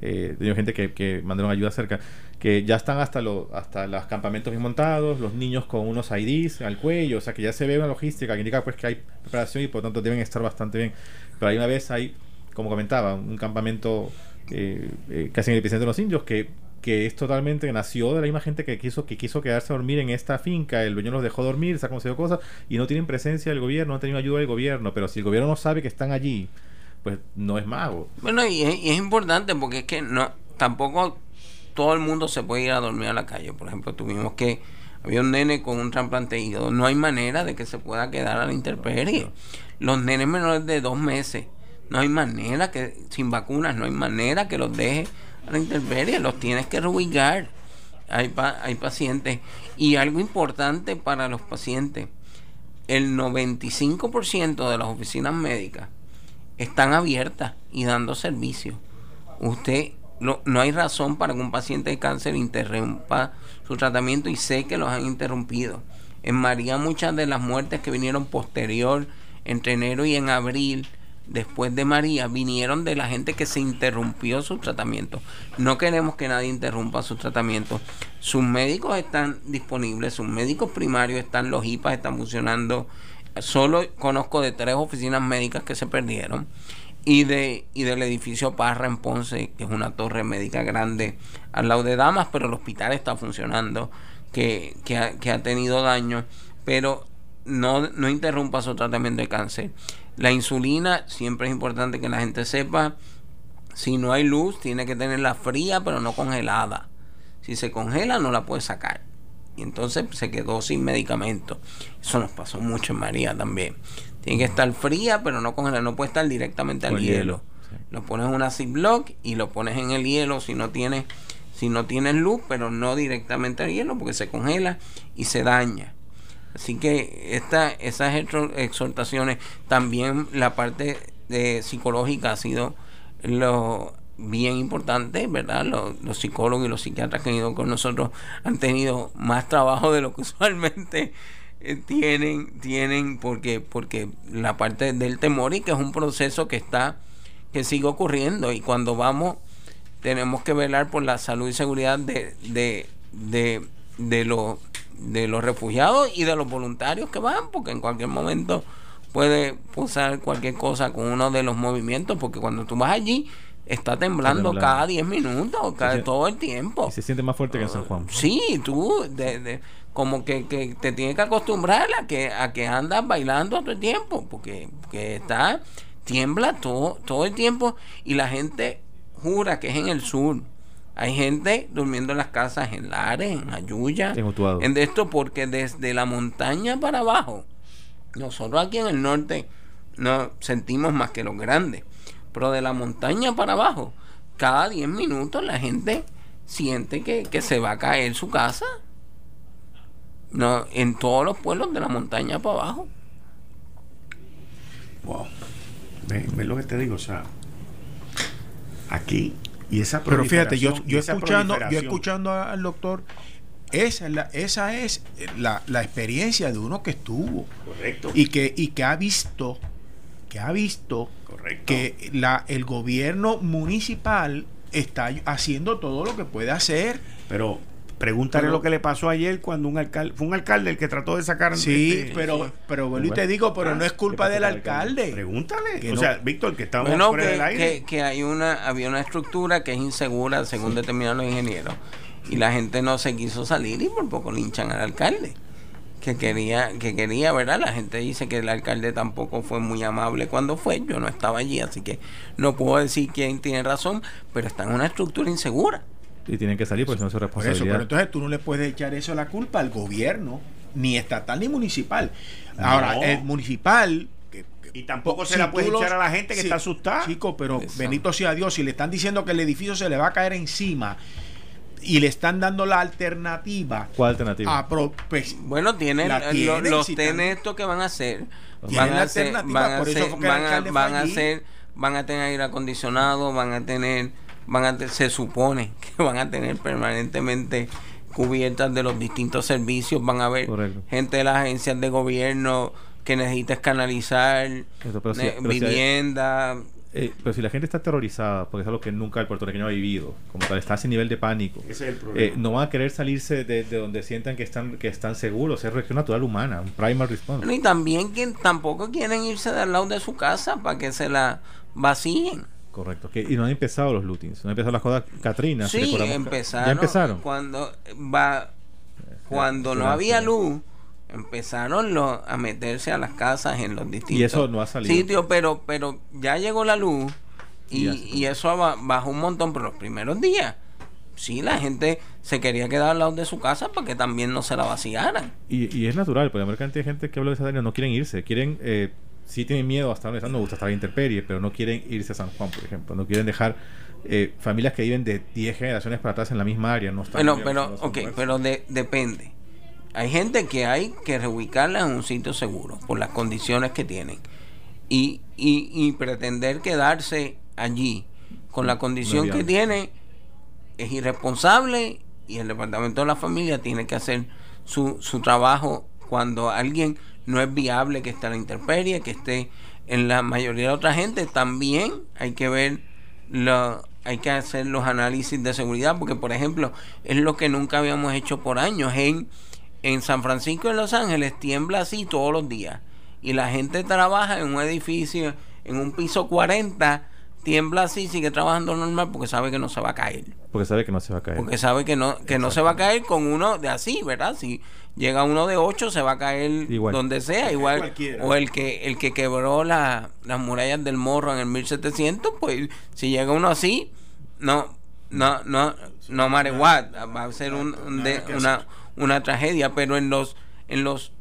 eh, he tenido gente que, que mandaron ayuda cerca, que ya están hasta, los hasta los campamentos bien montados, los niños con unos IDs al cuello, o sea, que ya se ve una logística que indica pues que hay preparación y por lo tanto deben estar bastante bien. Pero hay una vez hay, como comentaba, un campamento eh, eh, casi en el epicentro de los indios que que es totalmente nació de la misma gente que quiso que quiso quedarse a dormir en esta finca el dueño los dejó dormir se ha conseguido cosas y no tienen presencia del gobierno no han tenido ayuda del gobierno pero si el gobierno no sabe que están allí pues no es mago Bueno, y es, y es importante porque es que no tampoco todo el mundo se puede ir a dormir a la calle. Por ejemplo, tuvimos que había un nene con un trasplante de hígado. No hay manera de que se pueda quedar a la intemperie. Los nenes menores de dos meses, no hay manera que sin vacunas, no hay manera que los deje a la intemperie, los tienes que reubicar. Hay, hay pacientes. Y algo importante para los pacientes, el 95% de las oficinas médicas están abiertas y dando servicio. Usted no, no hay razón para que un paciente de cáncer interrumpa su tratamiento y sé que los han interrumpido. En María muchas de las muertes que vinieron posterior entre enero y en abril después de María vinieron de la gente que se interrumpió su tratamiento. No queremos que nadie interrumpa su tratamiento. Sus médicos están disponibles, sus médicos primarios están, los IPAs están funcionando. Solo conozco de tres oficinas médicas que se perdieron y de y del edificio Parra en Ponce, que es una torre médica grande al lado de Damas, pero el hospital está funcionando, que, que, ha, que ha tenido daño, pero no, no interrumpa su tratamiento de cáncer. La insulina, siempre es importante que la gente sepa, si no hay luz, tiene que tenerla fría, pero no congelada. Si se congela, no la puede sacar. Y entonces se quedó sin medicamento. Eso nos pasó mucho en María también. Tiene que estar fría, pero no congelada. No puede estar directamente al hielo. Lo pones en una Ziploc y lo pones en el hielo si no tienes si no tienes luz, pero no directamente al hielo porque se congela y se daña. Así que esta, esas exhortaciones, también la parte de psicológica ha sido lo bien importante, ¿verdad? Los, psicólogos y los psiquiatras que han ido con nosotros han tenido más trabajo de lo que usualmente eh, tienen, tienen porque, porque la parte del temor y que es un proceso que está, que sigue ocurriendo y cuando vamos tenemos que velar por la salud y seguridad de, de, de, de los de los refugiados y de los voluntarios que van, porque en cualquier momento puede pasar cualquier cosa con uno de los movimientos, porque cuando tú vas allí está temblando, cada 10 minutos, cada, todo el tiempo. se siente más fuerte que en San Juan. Sí, tú de, como que, que, te tienes que acostumbrar a que a que andas bailando todo el tiempo, porque, porque está tiembla todo todo el tiempo y la gente jura que es en el sur hay gente durmiendo en las casas en Lares, en Ayuya, en, esto porque desde la montaña para abajo, nosotros aquí en el norte no sentimos más que los grandes, pero de la montaña para abajo, cada 10 minutos la gente siente que, se va a caer su casa. No, en todos los pueblos de la montaña para abajo. Wow. Ve, lo que te digo, o sea, aquí pero fíjate, yo, yo escuchando, yo escuchando al doctor, esa es la, esa es la, la experiencia de uno que estuvo. Correcto. Y que, y que ha visto, que ha visto que la, el gobierno municipal está haciendo todo lo que puede hacer. Pero Pregúntale lo que le pasó ayer cuando un alcalde, fue un alcalde el que trató de sacar. Sí, este, pero, pero bueno, y te digo, pero no es culpa del alcalde. Pregúntale. o sea, Víctor, que estamos bueno, que, del aire. Que, hay una, había una estructura que es insegura, según determinaron los ingenieros. Y la gente no se quiso salir y por poco linchan al alcalde. Que quería, que quería, ¿verdad? La gente dice que el alcalde tampoco fue muy amable cuando fue. Yo no estaba allí, así que no puedo decir quién tiene razón, pero está en una estructura insegura y tienen que salir porque no es su responsabilidad. pero entonces tú no le puedes echar eso la culpa al gobierno, ni estatal ni municipal. Ahora, el municipal y tampoco se la puede echar a la gente que está asustada. Chico, pero bendito sea Dios, si le están diciendo que el edificio se le va a caer encima y le están dando la alternativa. ¿Cuál alternativa? Ah, pues, bueno, tienen, los tienen esto que van a hacer. Van a, hacer, van a, hacer, van a hacer, van a tener aire acondicionado, van a tener van a se supone que van a tener permanentemente cubiertas de los distintos servicios, van a haber gente de las agencias de gobierno que necesites canalizar, vivienda. Eh, pero si la gente está aterrorizada, porque es algo que nunca el puertorriqueño ha vivido, como tal, está a ese nivel de pánico, eh, no van a querer salirse de, donde sientan que están que están seguros, es reacción natural humana, un primary response. y también que tampoco quieren irse del lado de su casa para que se la vacíen. Correcto. Que, y no han empezado los lootings, no han empezado las cosas Katrina. Sí, empezaron. Ya empezaron. Cuando, va, cuando no había luz, empezaron los, a meterse a las casas en los distintos y eso no ha salido. sitios, pero, pero ya llegó la luz y, y, eso bajó un montón, pero los primeros días sí, la gente se quería quedar al lado de su casa para que también no se la vaciaran. Y, y es natural, porque la mayor cantidad de gente que habla de esa área no quieren irse, quieren eh, sí tienen miedo hasta donde están, no gusta estar en intemperie, pero no quieren irse a San Juan, por ejemplo. No quieren dejar eh, familias que viven de 10 generaciones para atrás en la misma área. No están Bueno, pero, ok, pero de- depende. Hay gente que hay que reubicarla en un sitio seguro por las condiciones que tienen. Y, y, y pretender quedarse allí con la condición que tiene es irresponsable y el departamento de la familia tiene que hacer su, su trabajo cuando alguien no es viable que esté a la intemperie, que esté en la mayoría de otra gente, también hay que ver lo, hay que hacer los análisis de seguridad, porque por ejemplo, es lo que nunca habíamos hecho por años. En, en San Francisco y en Los Ángeles tiembla así todos los días. Y la gente trabaja en un edificio, en un piso 40, tiembla así, sigue trabajando normal porque sabe que no se va a caer. Porque sabe que no se va a caer. Porque sabe que no, que no se va a caer con uno de así, ¿verdad? Si llega uno de 8 se va a caer Igual. donde sea, igual. Cualquiera. O el que el que quebró la- las murallas del morro en el 1700, pues si llega uno así, no, no, no, no matter what, va a ser un, un de- una. Una tragedia, pero en los, en los,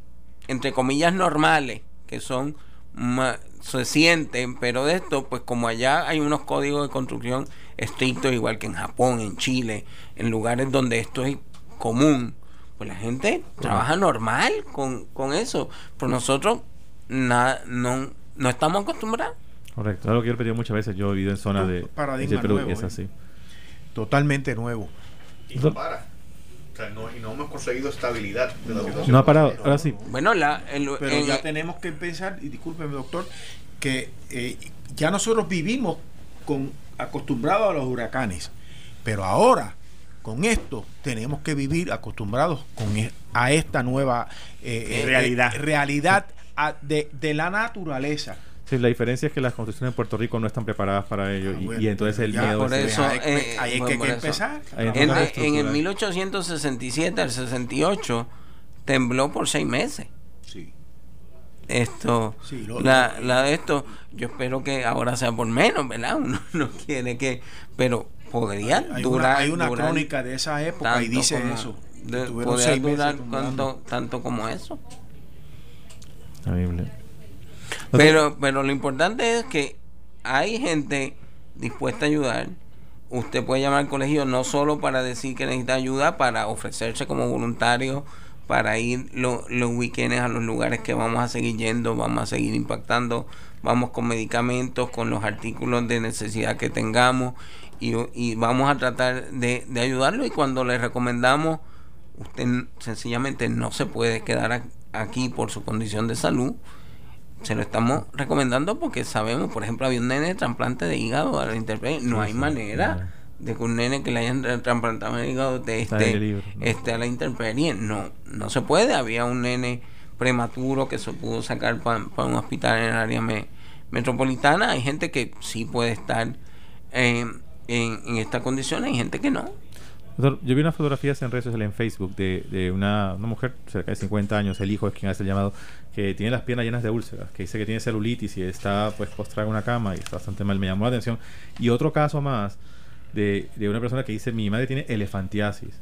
entre comillas, normales, que son ma- se sienten, pero de esto, pues como allá hay unos códigos de construcción estrictos, igual que en Japón, en Chile, en lugares donde esto es común, pues la gente trabaja normal con, con eso, pero nosotros na- no, no estamos acostumbrados. Correcto. Algo que yo he repetido muchas veces. Yo he vivido en zona Un de, paradigma de Perú nuevo, y es ¿eh? así. Totalmente nuevo. Y no para. O sea, no, y no hemos conseguido estabilidad de la situación. No ha parado. Ahora sí. Bueno, la, el- Pero ya tenemos que pensar, y discúlpeme doctor, que eh, ya nosotros vivimos con acostumbrados a los huracanes, pero ahora con esto tenemos que vivir acostumbrados con e- a esta nueva eh, eh, Realidad. eh, realidad a- de, de la naturaleza. Sí, la diferencia es que las construcciones en Puerto Rico no están preparadas para ello. Ah, y, bueno, y entonces el ya, miedo por es- eso, hay, eh, hay que, bueno, por que eso. empezar. Ahí en, en el estructura. 1867 al 68 tembló por seis meses. Sí. esto Sí, lo- la, la de esto yo espero que ahora sea por menos verdad uno no quiere que pero podría Hay durar una, hay una durar crónica de esa época y dice como- eso. de- podría durar tanto, tanto como eso Terrible. Pero pero lo importante es que hay gente dispuesta a ayudar. Usted puede llamar al colegio no solo para decir que necesita ayuda para ofrecerse como voluntario para ir lo- los weekends a los lugares que vamos a seguir yendo vamos a seguir impactando vamos con medicamentos con los artículos de necesidad que tengamos y, y vamos a tratar de, de ayudarlo y cuando le recomendamos usted sencillamente no se puede quedar aquí por su condición de salud se lo estamos recomendando porque sabemos, por ejemplo, había un nene de trasplante de hígado a la intemperie. No Sí, hay sí, manera claro. de que un nene que le hayan tra- trasplantado el hígado de este, este a la intemperie. No, no se puede. Había un nene prematuro que se pudo sacar para un hospital en el área me- metropolitana. Hay gente que sí puede estar eh, en, en estas condiciones, hay gente que no. Doctor, yo vi unas fotografías en redes sociales en Facebook de, de una, una mujer cerca de 50 años, el hijo es quien hace el llamado, que tiene las piernas llenas de úlceras, que dice que tiene celulitis y está pues postrada en una cama y está bastante mal, me llamó la atención. Y otro caso más de, de una persona que dice, mi madre tiene elefantiasis,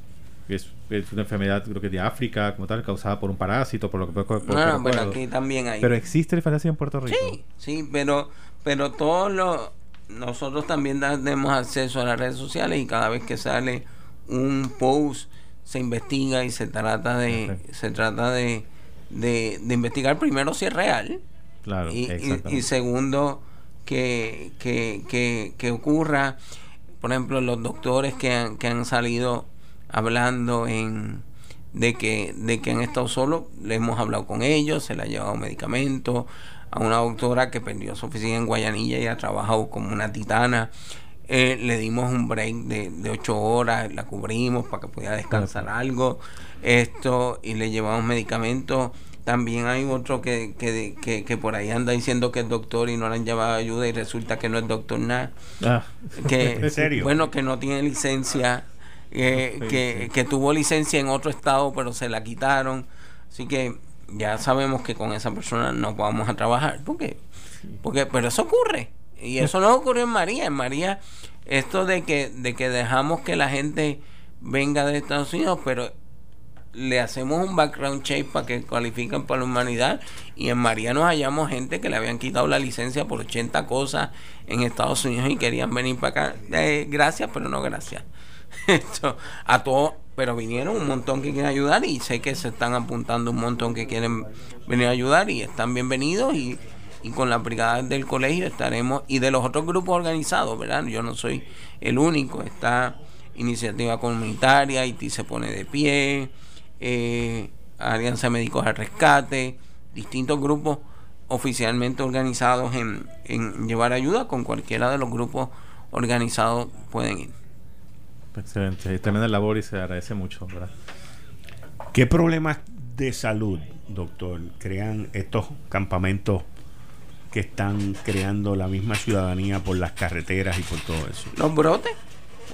que es, es una enfermedad creo que de África como tal, causada por un parásito, por lo que por- por- por No, no, pero recuerdo. aquí también hay. Pero existe elefantiasis en Puerto Rico. Sí, sí, pero, pero todos los nosotros también tenemos acceso a las redes sociales y cada vez que sale un post se investiga y se trata de Perfecto. se trata de, de, de investigar. Primero si es real. Claro, y, y- exactamente. y segundo que, que, que, que ocurra. Por ejemplo los doctores que han, que han salido hablando en de que de que han estado solos le hemos hablado con ellos se le ha llevado medicamentos a una doctora que perdió su oficina en Guayanilla y ha trabajado como una titana eh, le dimos un break de, de ocho horas la cubrimos para que pudiera descansar algo. Esto y le llevamos medicamentos también hay otro que, que, que, que por ahí anda diciendo que es doctor y no le han llevado ayuda y resulta que no es doctor nada. Ah. que ¿En serio? bueno que no tiene licencia eh, que, que tuvo licencia en otro estado pero se la quitaron. Así que ya sabemos que con esa persona no vamos a trabajar. Porque porque pero eso ocurre y eso no ocurrió en María en María esto de que de que dejamos que la gente venga de Estados Unidos pero le hacemos un background check para que cualifiquen para la humanidad y en María nos hallamos gente que le habían quitado la licencia por 80 cosas en Estados Unidos y querían venir para acá. Eh, gracias, pero no gracias. Esto, a todos, pero vinieron un montón que quieren ayudar y sé que se están apuntando un montón que quieren venir a ayudar y están bienvenidos y, y con la brigada del colegio estaremos y de los otros grupos organizados, ¿verdad? Yo no soy el único, está Iniciativa Comunitaria, Haití se pone de pie, eh, Alianza Médicos al Rescate, distintos grupos oficialmente organizados en, en llevar ayuda, con cualquiera de los grupos organizados pueden ir. Excelente, tremenda labor y se agradece mucho, ¿verdad? ¿Qué problemas de salud, doctor, crean estos campamentos que están creando la misma ciudadanía por las carreteras y por todo eso? Los brotes.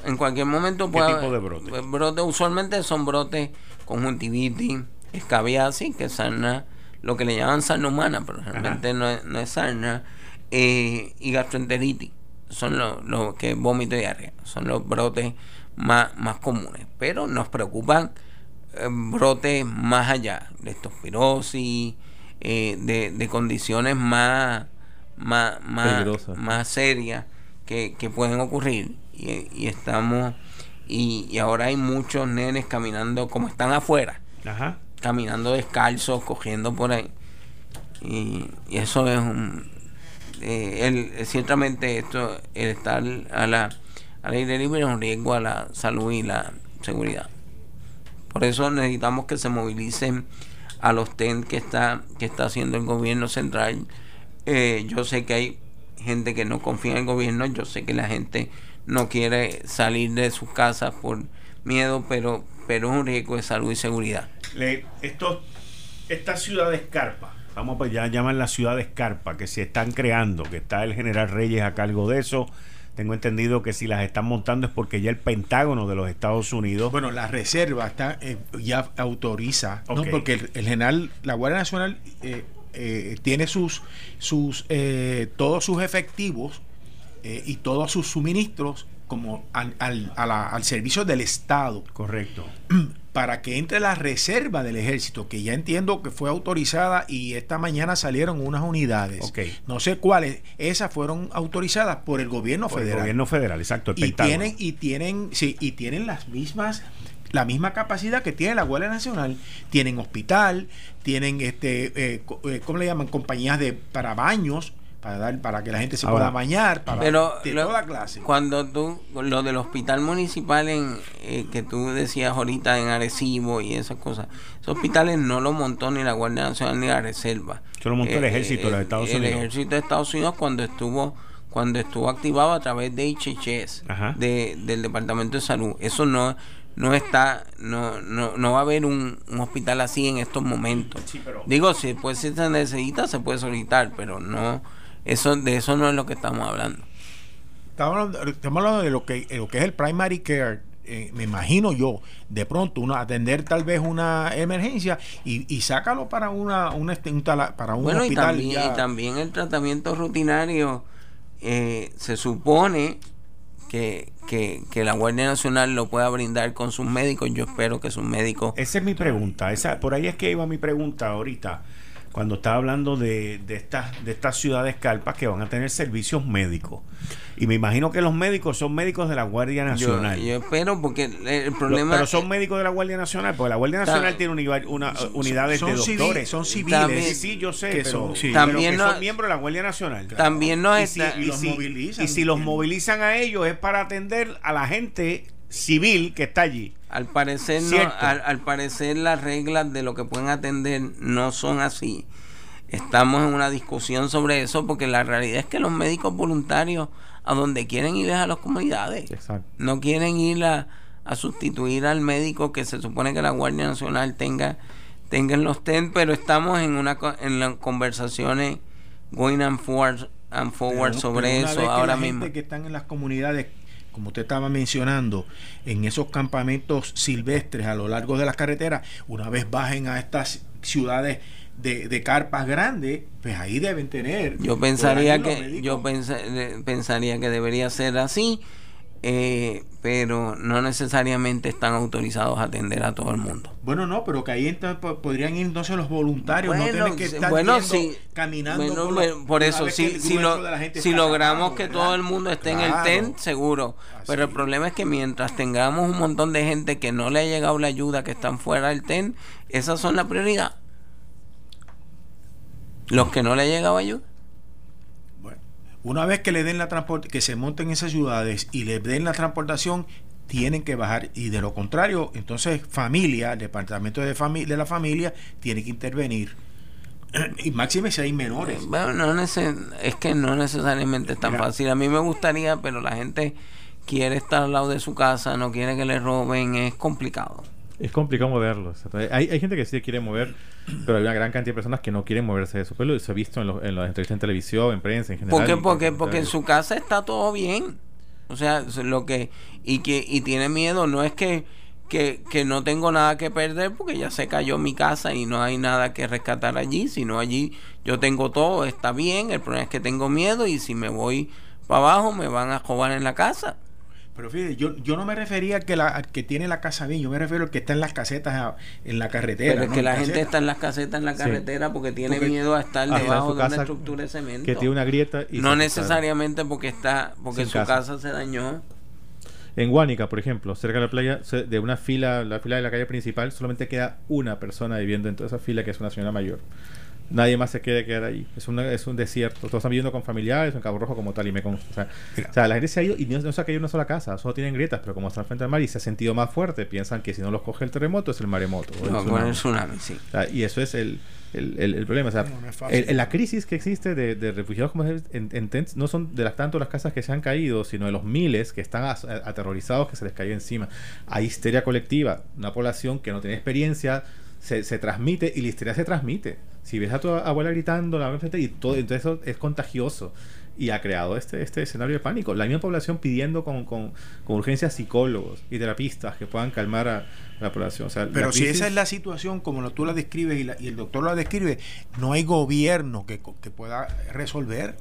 En cualquier momento ¿Qué puede tipo de brotes? pues, brotes usualmente son brotes conjuntivitis, escabiasis, que sarna, lo que le llaman sarna humana, pero realmente no es, no es sarna, eh, y gastroenteritis. Son los lo que vómito y diarrea. Son los brotes más, más comunes. Pero nos preocupan eh, brotes más allá, leptospirosis, eh, de, de condiciones más, más, más, más serias que, que pueden ocurrir. Y, y estamos, y, y ahora hay muchos nenes caminando como están afuera, Ajá. caminando descalzos, cogiendo por ahí. Y, y eso es un. eh, el, ciertamente, esto, el estar a la, al aire libre es un riesgo a la salud y la seguridad. Por eso necesitamos que se movilicen a los TEN que está, que está haciendo el gobierno central. Eh, yo sé que hay gente que no confía en el gobierno, yo sé que la gente no quiere salir de sus casas por miedo, pero, pero es un riesgo de salud y seguridad. Le- estos, estas ciudades carpa, vamos pues ya llaman las ciudades carpa, que se están creando, que está el general Reyes a cargo de eso. Tengo entendido que si las están montando es porque ya el Pentágono de los Estados Unidos. Bueno, la reserva está eh, ya autoriza, ¿no? Porque el, el general, la Guardia Nacional eh, eh, tiene sus, sus todos sus efectivos y todos sus suministros como al, al, a la- al servicio del Estado Correcto. para que entre la reserva del ejército, que ya entiendo que fue autorizada y esta mañana salieron unas unidades. Ok. No sé cuáles, esas fueron autorizadas por el gobierno Por el federal gobierno federal, exacto, el y Pentágono. tienen y tienen sí y tienen las mismas la misma capacidad que tiene la Guardia Nacional tienen hospital tienen este eh, eh, cómo le llaman compañías de para baños para dar para que la gente se Ahora, pueda bañar para Pero de lo- toda clase Cuando tú, lo del hospital municipal en, eh, que tú decías ahorita en Arecibo y esas cosas, esos hospitales no lo montó ni la Guardia Nacional ni la Reserva. Eso lo montó el ejército de los Estados el Unidos. ejército de Estados Unidos cuando estuvo cuando estuvo activado a través de HHS, Ajá. de, del Departamento de Salud. Eso no no está no, no, no va a haber un, un hospital así en estos momentos. Sí, pero- Digo, si pues si se necesita se puede solicitar, pero no eso de eso no es lo que estamos hablando. estamos hablando, estamos hablando de lo que lo que es el primary care eh, me imagino yo de pronto uno atender tal vez una emergencia y, y sácalo para una, una este, un tala- para un Bueno, y hospital también, ya. y también el tratamiento rutinario eh, se supone que, que, que la Guardia Nacional lo pueda brindar con sus médicos. Yo espero que sus médicos... Esa es mi pregunta. Esa, por ahí es que iba mi pregunta ahorita. Cuando estaba hablando de, de estas de estas ciudades carpas que van a tener servicios médicos. Y me imagino que los médicos son médicos de la Guardia Nacional. yo espero porque el, Lo- problema... pero son médicos de la Guardia Nacional, porque la Guardia Nacional tiene univa- una, uh, unidades son de doctores. son civiles. También- Sí, yo sé, que pero, son- sí. pero También que no- son miembros de la Guardia Nacional. También no y si, está... y los si- movilizan. y si los movilizan a ellos es para atender a la gente civil que está allí. Al parecer, no, al, al parecer las reglas de lo que pueden atender no son así. Estamos en una discusión sobre eso porque la realidad es que los médicos voluntarios a donde quieren ir es a las comunidades. Exacto. No quieren ir a, a sustituir al médico que se supone que la Guardia Nacional tenga, tenga en los TEN, pero estamos en una en las conversaciones going and forward, and forward Pero- sobre pero eso ahora mismo. que están en las comunidades, como usted estaba mencionando, en esos campamentos silvestres a lo largo de las carreteras, una vez bajen a estas ciudades de, de carpas grandes, pues ahí deben tener. Yo pensaría que yo pensa- pensaría que debería ser así eh, pero no necesariamente están autorizados a atender a todo el mundo. Bueno, no, pero que ahí entonces po- podrían ir entonces los voluntarios, no Bueno, tienen que estar bueno, yendo sí. caminando Bueno, por, los- eso, si, si, lo- si logramos que todo el mundo esté en el. TEN, seguro. Pero el problema es que mientras tengamos un montón de gente que no le ha llegado la ayuda, que están fuera del TEN, esas son la prioridad. Los que no le ha llegado ayuda. Una vez que le den la transporte, que se monten en esas ciudades y le den la transportación, tienen que bajar y de lo contrario, entonces familia, el departamento de, fami- de la familia tiene que intervenir. Y máxime si hay menores. Bueno, no es que no necesariamente es tan Mira. fácil. A mí me gustaría, pero la gente quiere estar al lado de su casa, no quiere que le roben, es complicado. Es complicado moverlos. Hay, hay gente que sí quiere mover, pero hay una gran cantidad de personas que no quieren moverse de su pueblo. y Se ha visto en, los- en las entrevistas en televisión, en prensa, en general. ¿Por qué? Porque, porque en su casa está todo bien. O sea, lo que y que y tiene miedo no es que, que, que no tengo nada que perder porque ya se cayó mi casa y no hay nada que rescatar allí, sino allí yo tengo todo, está bien, el problema es que tengo miedo y si me voy para abajo me van a robar en la casa. Pero fíjate, yo, yo no me refería al que, la, al que tiene la casa bien, yo me refiero al que está en las casetas a- en la carretera. Pero es ¿no? que la gente está en las casetas en la Sí. carretera porque tiene Porque miedo a estar debajo de una estructura de cemento. que tiene una grieta y no necesariamente porque está porque su casa. casa se dañó. En Guánica, por ejemplo, cerca de la playa, de una fila, la fila de la calle principal, solamente queda una persona viviendo en toda esa fila, que es una señora mayor. Nadie más se quiere quedar ahí. Es, una, es un desierto. Todos están viviendo con familiares en Cabo Rojo como tal y me consta. O sea, o sea, la gente se ha ido y no, no se ha caído en una sola casa. Solo tienen grietas, pero como están frente al mar y se ha sentido más fuerte, piensan que si no los coge el terremoto es el maremoto. o el No, tsunami. el tsunami, sí. O sea, y eso es el, el, el- el problema. O sea, No, el- el- la crisis que existe de, de refugiados como en, en tents no son de las tanto las casas que se han caído, sino de los miles que están as- aterrorizados que se les cayó encima. Hay histeria colectiva. Una población que no tiene experiencia se, se transmite y la histeria se transmite. Si ves a tu abuela gritando, la enfrente y todo, entonces eso es contagioso. Y ha creado este, este escenario de pánico. La misma población pidiendo con, con, con urgencia psicólogos y terapistas que puedan calmar a la población. O sea, la Pero si crisis- esa es la situación, como lo- tú la describes y, la- y el doctor la describe, no hay gobierno que, que pueda resolver.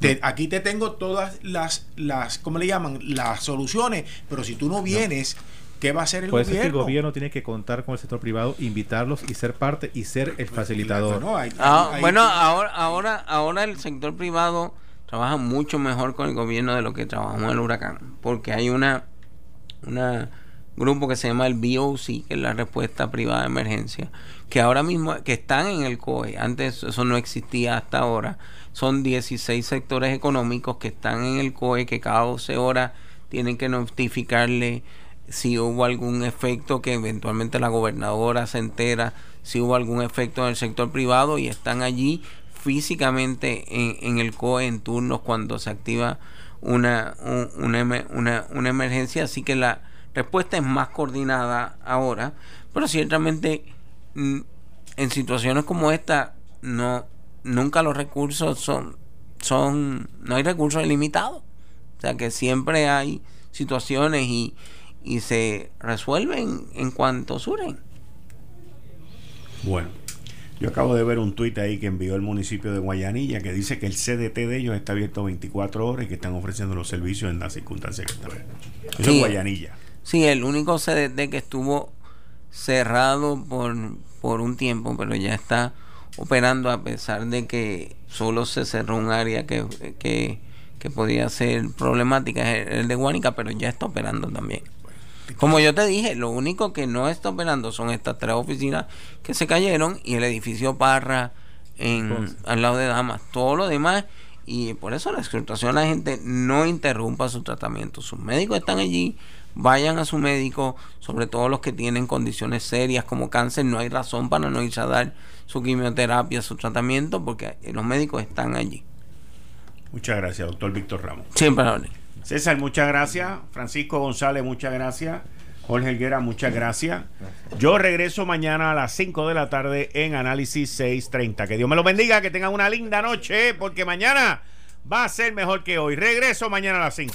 Te- aquí te tengo todas las, las, ¿cómo le llaman? Las soluciones, pero si tú no vienes, ¿qué va a hacer el Por eso es que el gobierno? gobierno tiene que contar con el sector privado, invitarlos y ser parte y ser el facilitador. No, hay- Ah, hay- bueno, hay- ahora, ahora, ahora el sector privado trabaja mucho mejor con el gobierno de lo que trabajamos en el huracán, porque hay una, una grupo que se llama el BOC, que es la respuesta privada de emergencia, que ahora mismo que están en el COE, antes eso no existía hasta ahora, son 16 sectores económicos que están en el COE, que cada 12 horas tienen que notificarle si hubo algún efecto que eventualmente la gobernadora se entera si hubo algún efecto en el sector privado y están allí físicamente en, el COE en turnos cuando se activa una, un- una, una, una emergencia, así que la respuesta es más coordinada ahora, pero ciertamente mm, en situaciones como esta no nunca los recursos son son no hay recursos ilimitados. O sea que siempre hay situaciones y, y se resuelven en cuanto surgen Bueno, yo acabo de ver un tuit ahí que envió el municipio de Guayanilla que dice que el CDT de ellos está abierto 24 horas y que están ofreciendo los servicios en las circunstancias que están. Eso Sí. es Guayanilla. Sí, el único CDT que estuvo cerrado por, por un tiempo, pero ya está operando a pesar de que solo se cerró un área que, que, que podía ser problemática, es el de Guánica, pero ya está operando también. Como yo te dije, lo único que no está operando son estas tres oficinas que se cayeron y el edificio Parra en, al lado de Damas. Todo lo demás, y por eso la exhortación a la gente no interrumpa su tratamiento. Sus médicos están allí, vayan a su médico, sobre todo los que tienen condiciones serias como cáncer, no hay razón para no irse a dar su quimioterapia, su tratamiento, porque los médicos están allí. Muchas gracias, doctor Víctor Ramos. Siempre. César, muchas gracias. Francisco González, muchas gracias. Jorge Helguera, muchas gracias. Yo regreso mañana a las 5 de la tarde en Análisis 630. Que Dios me lo bendiga, que tengan una linda noche, porque mañana va a ser mejor que hoy. Regreso mañana a las 5.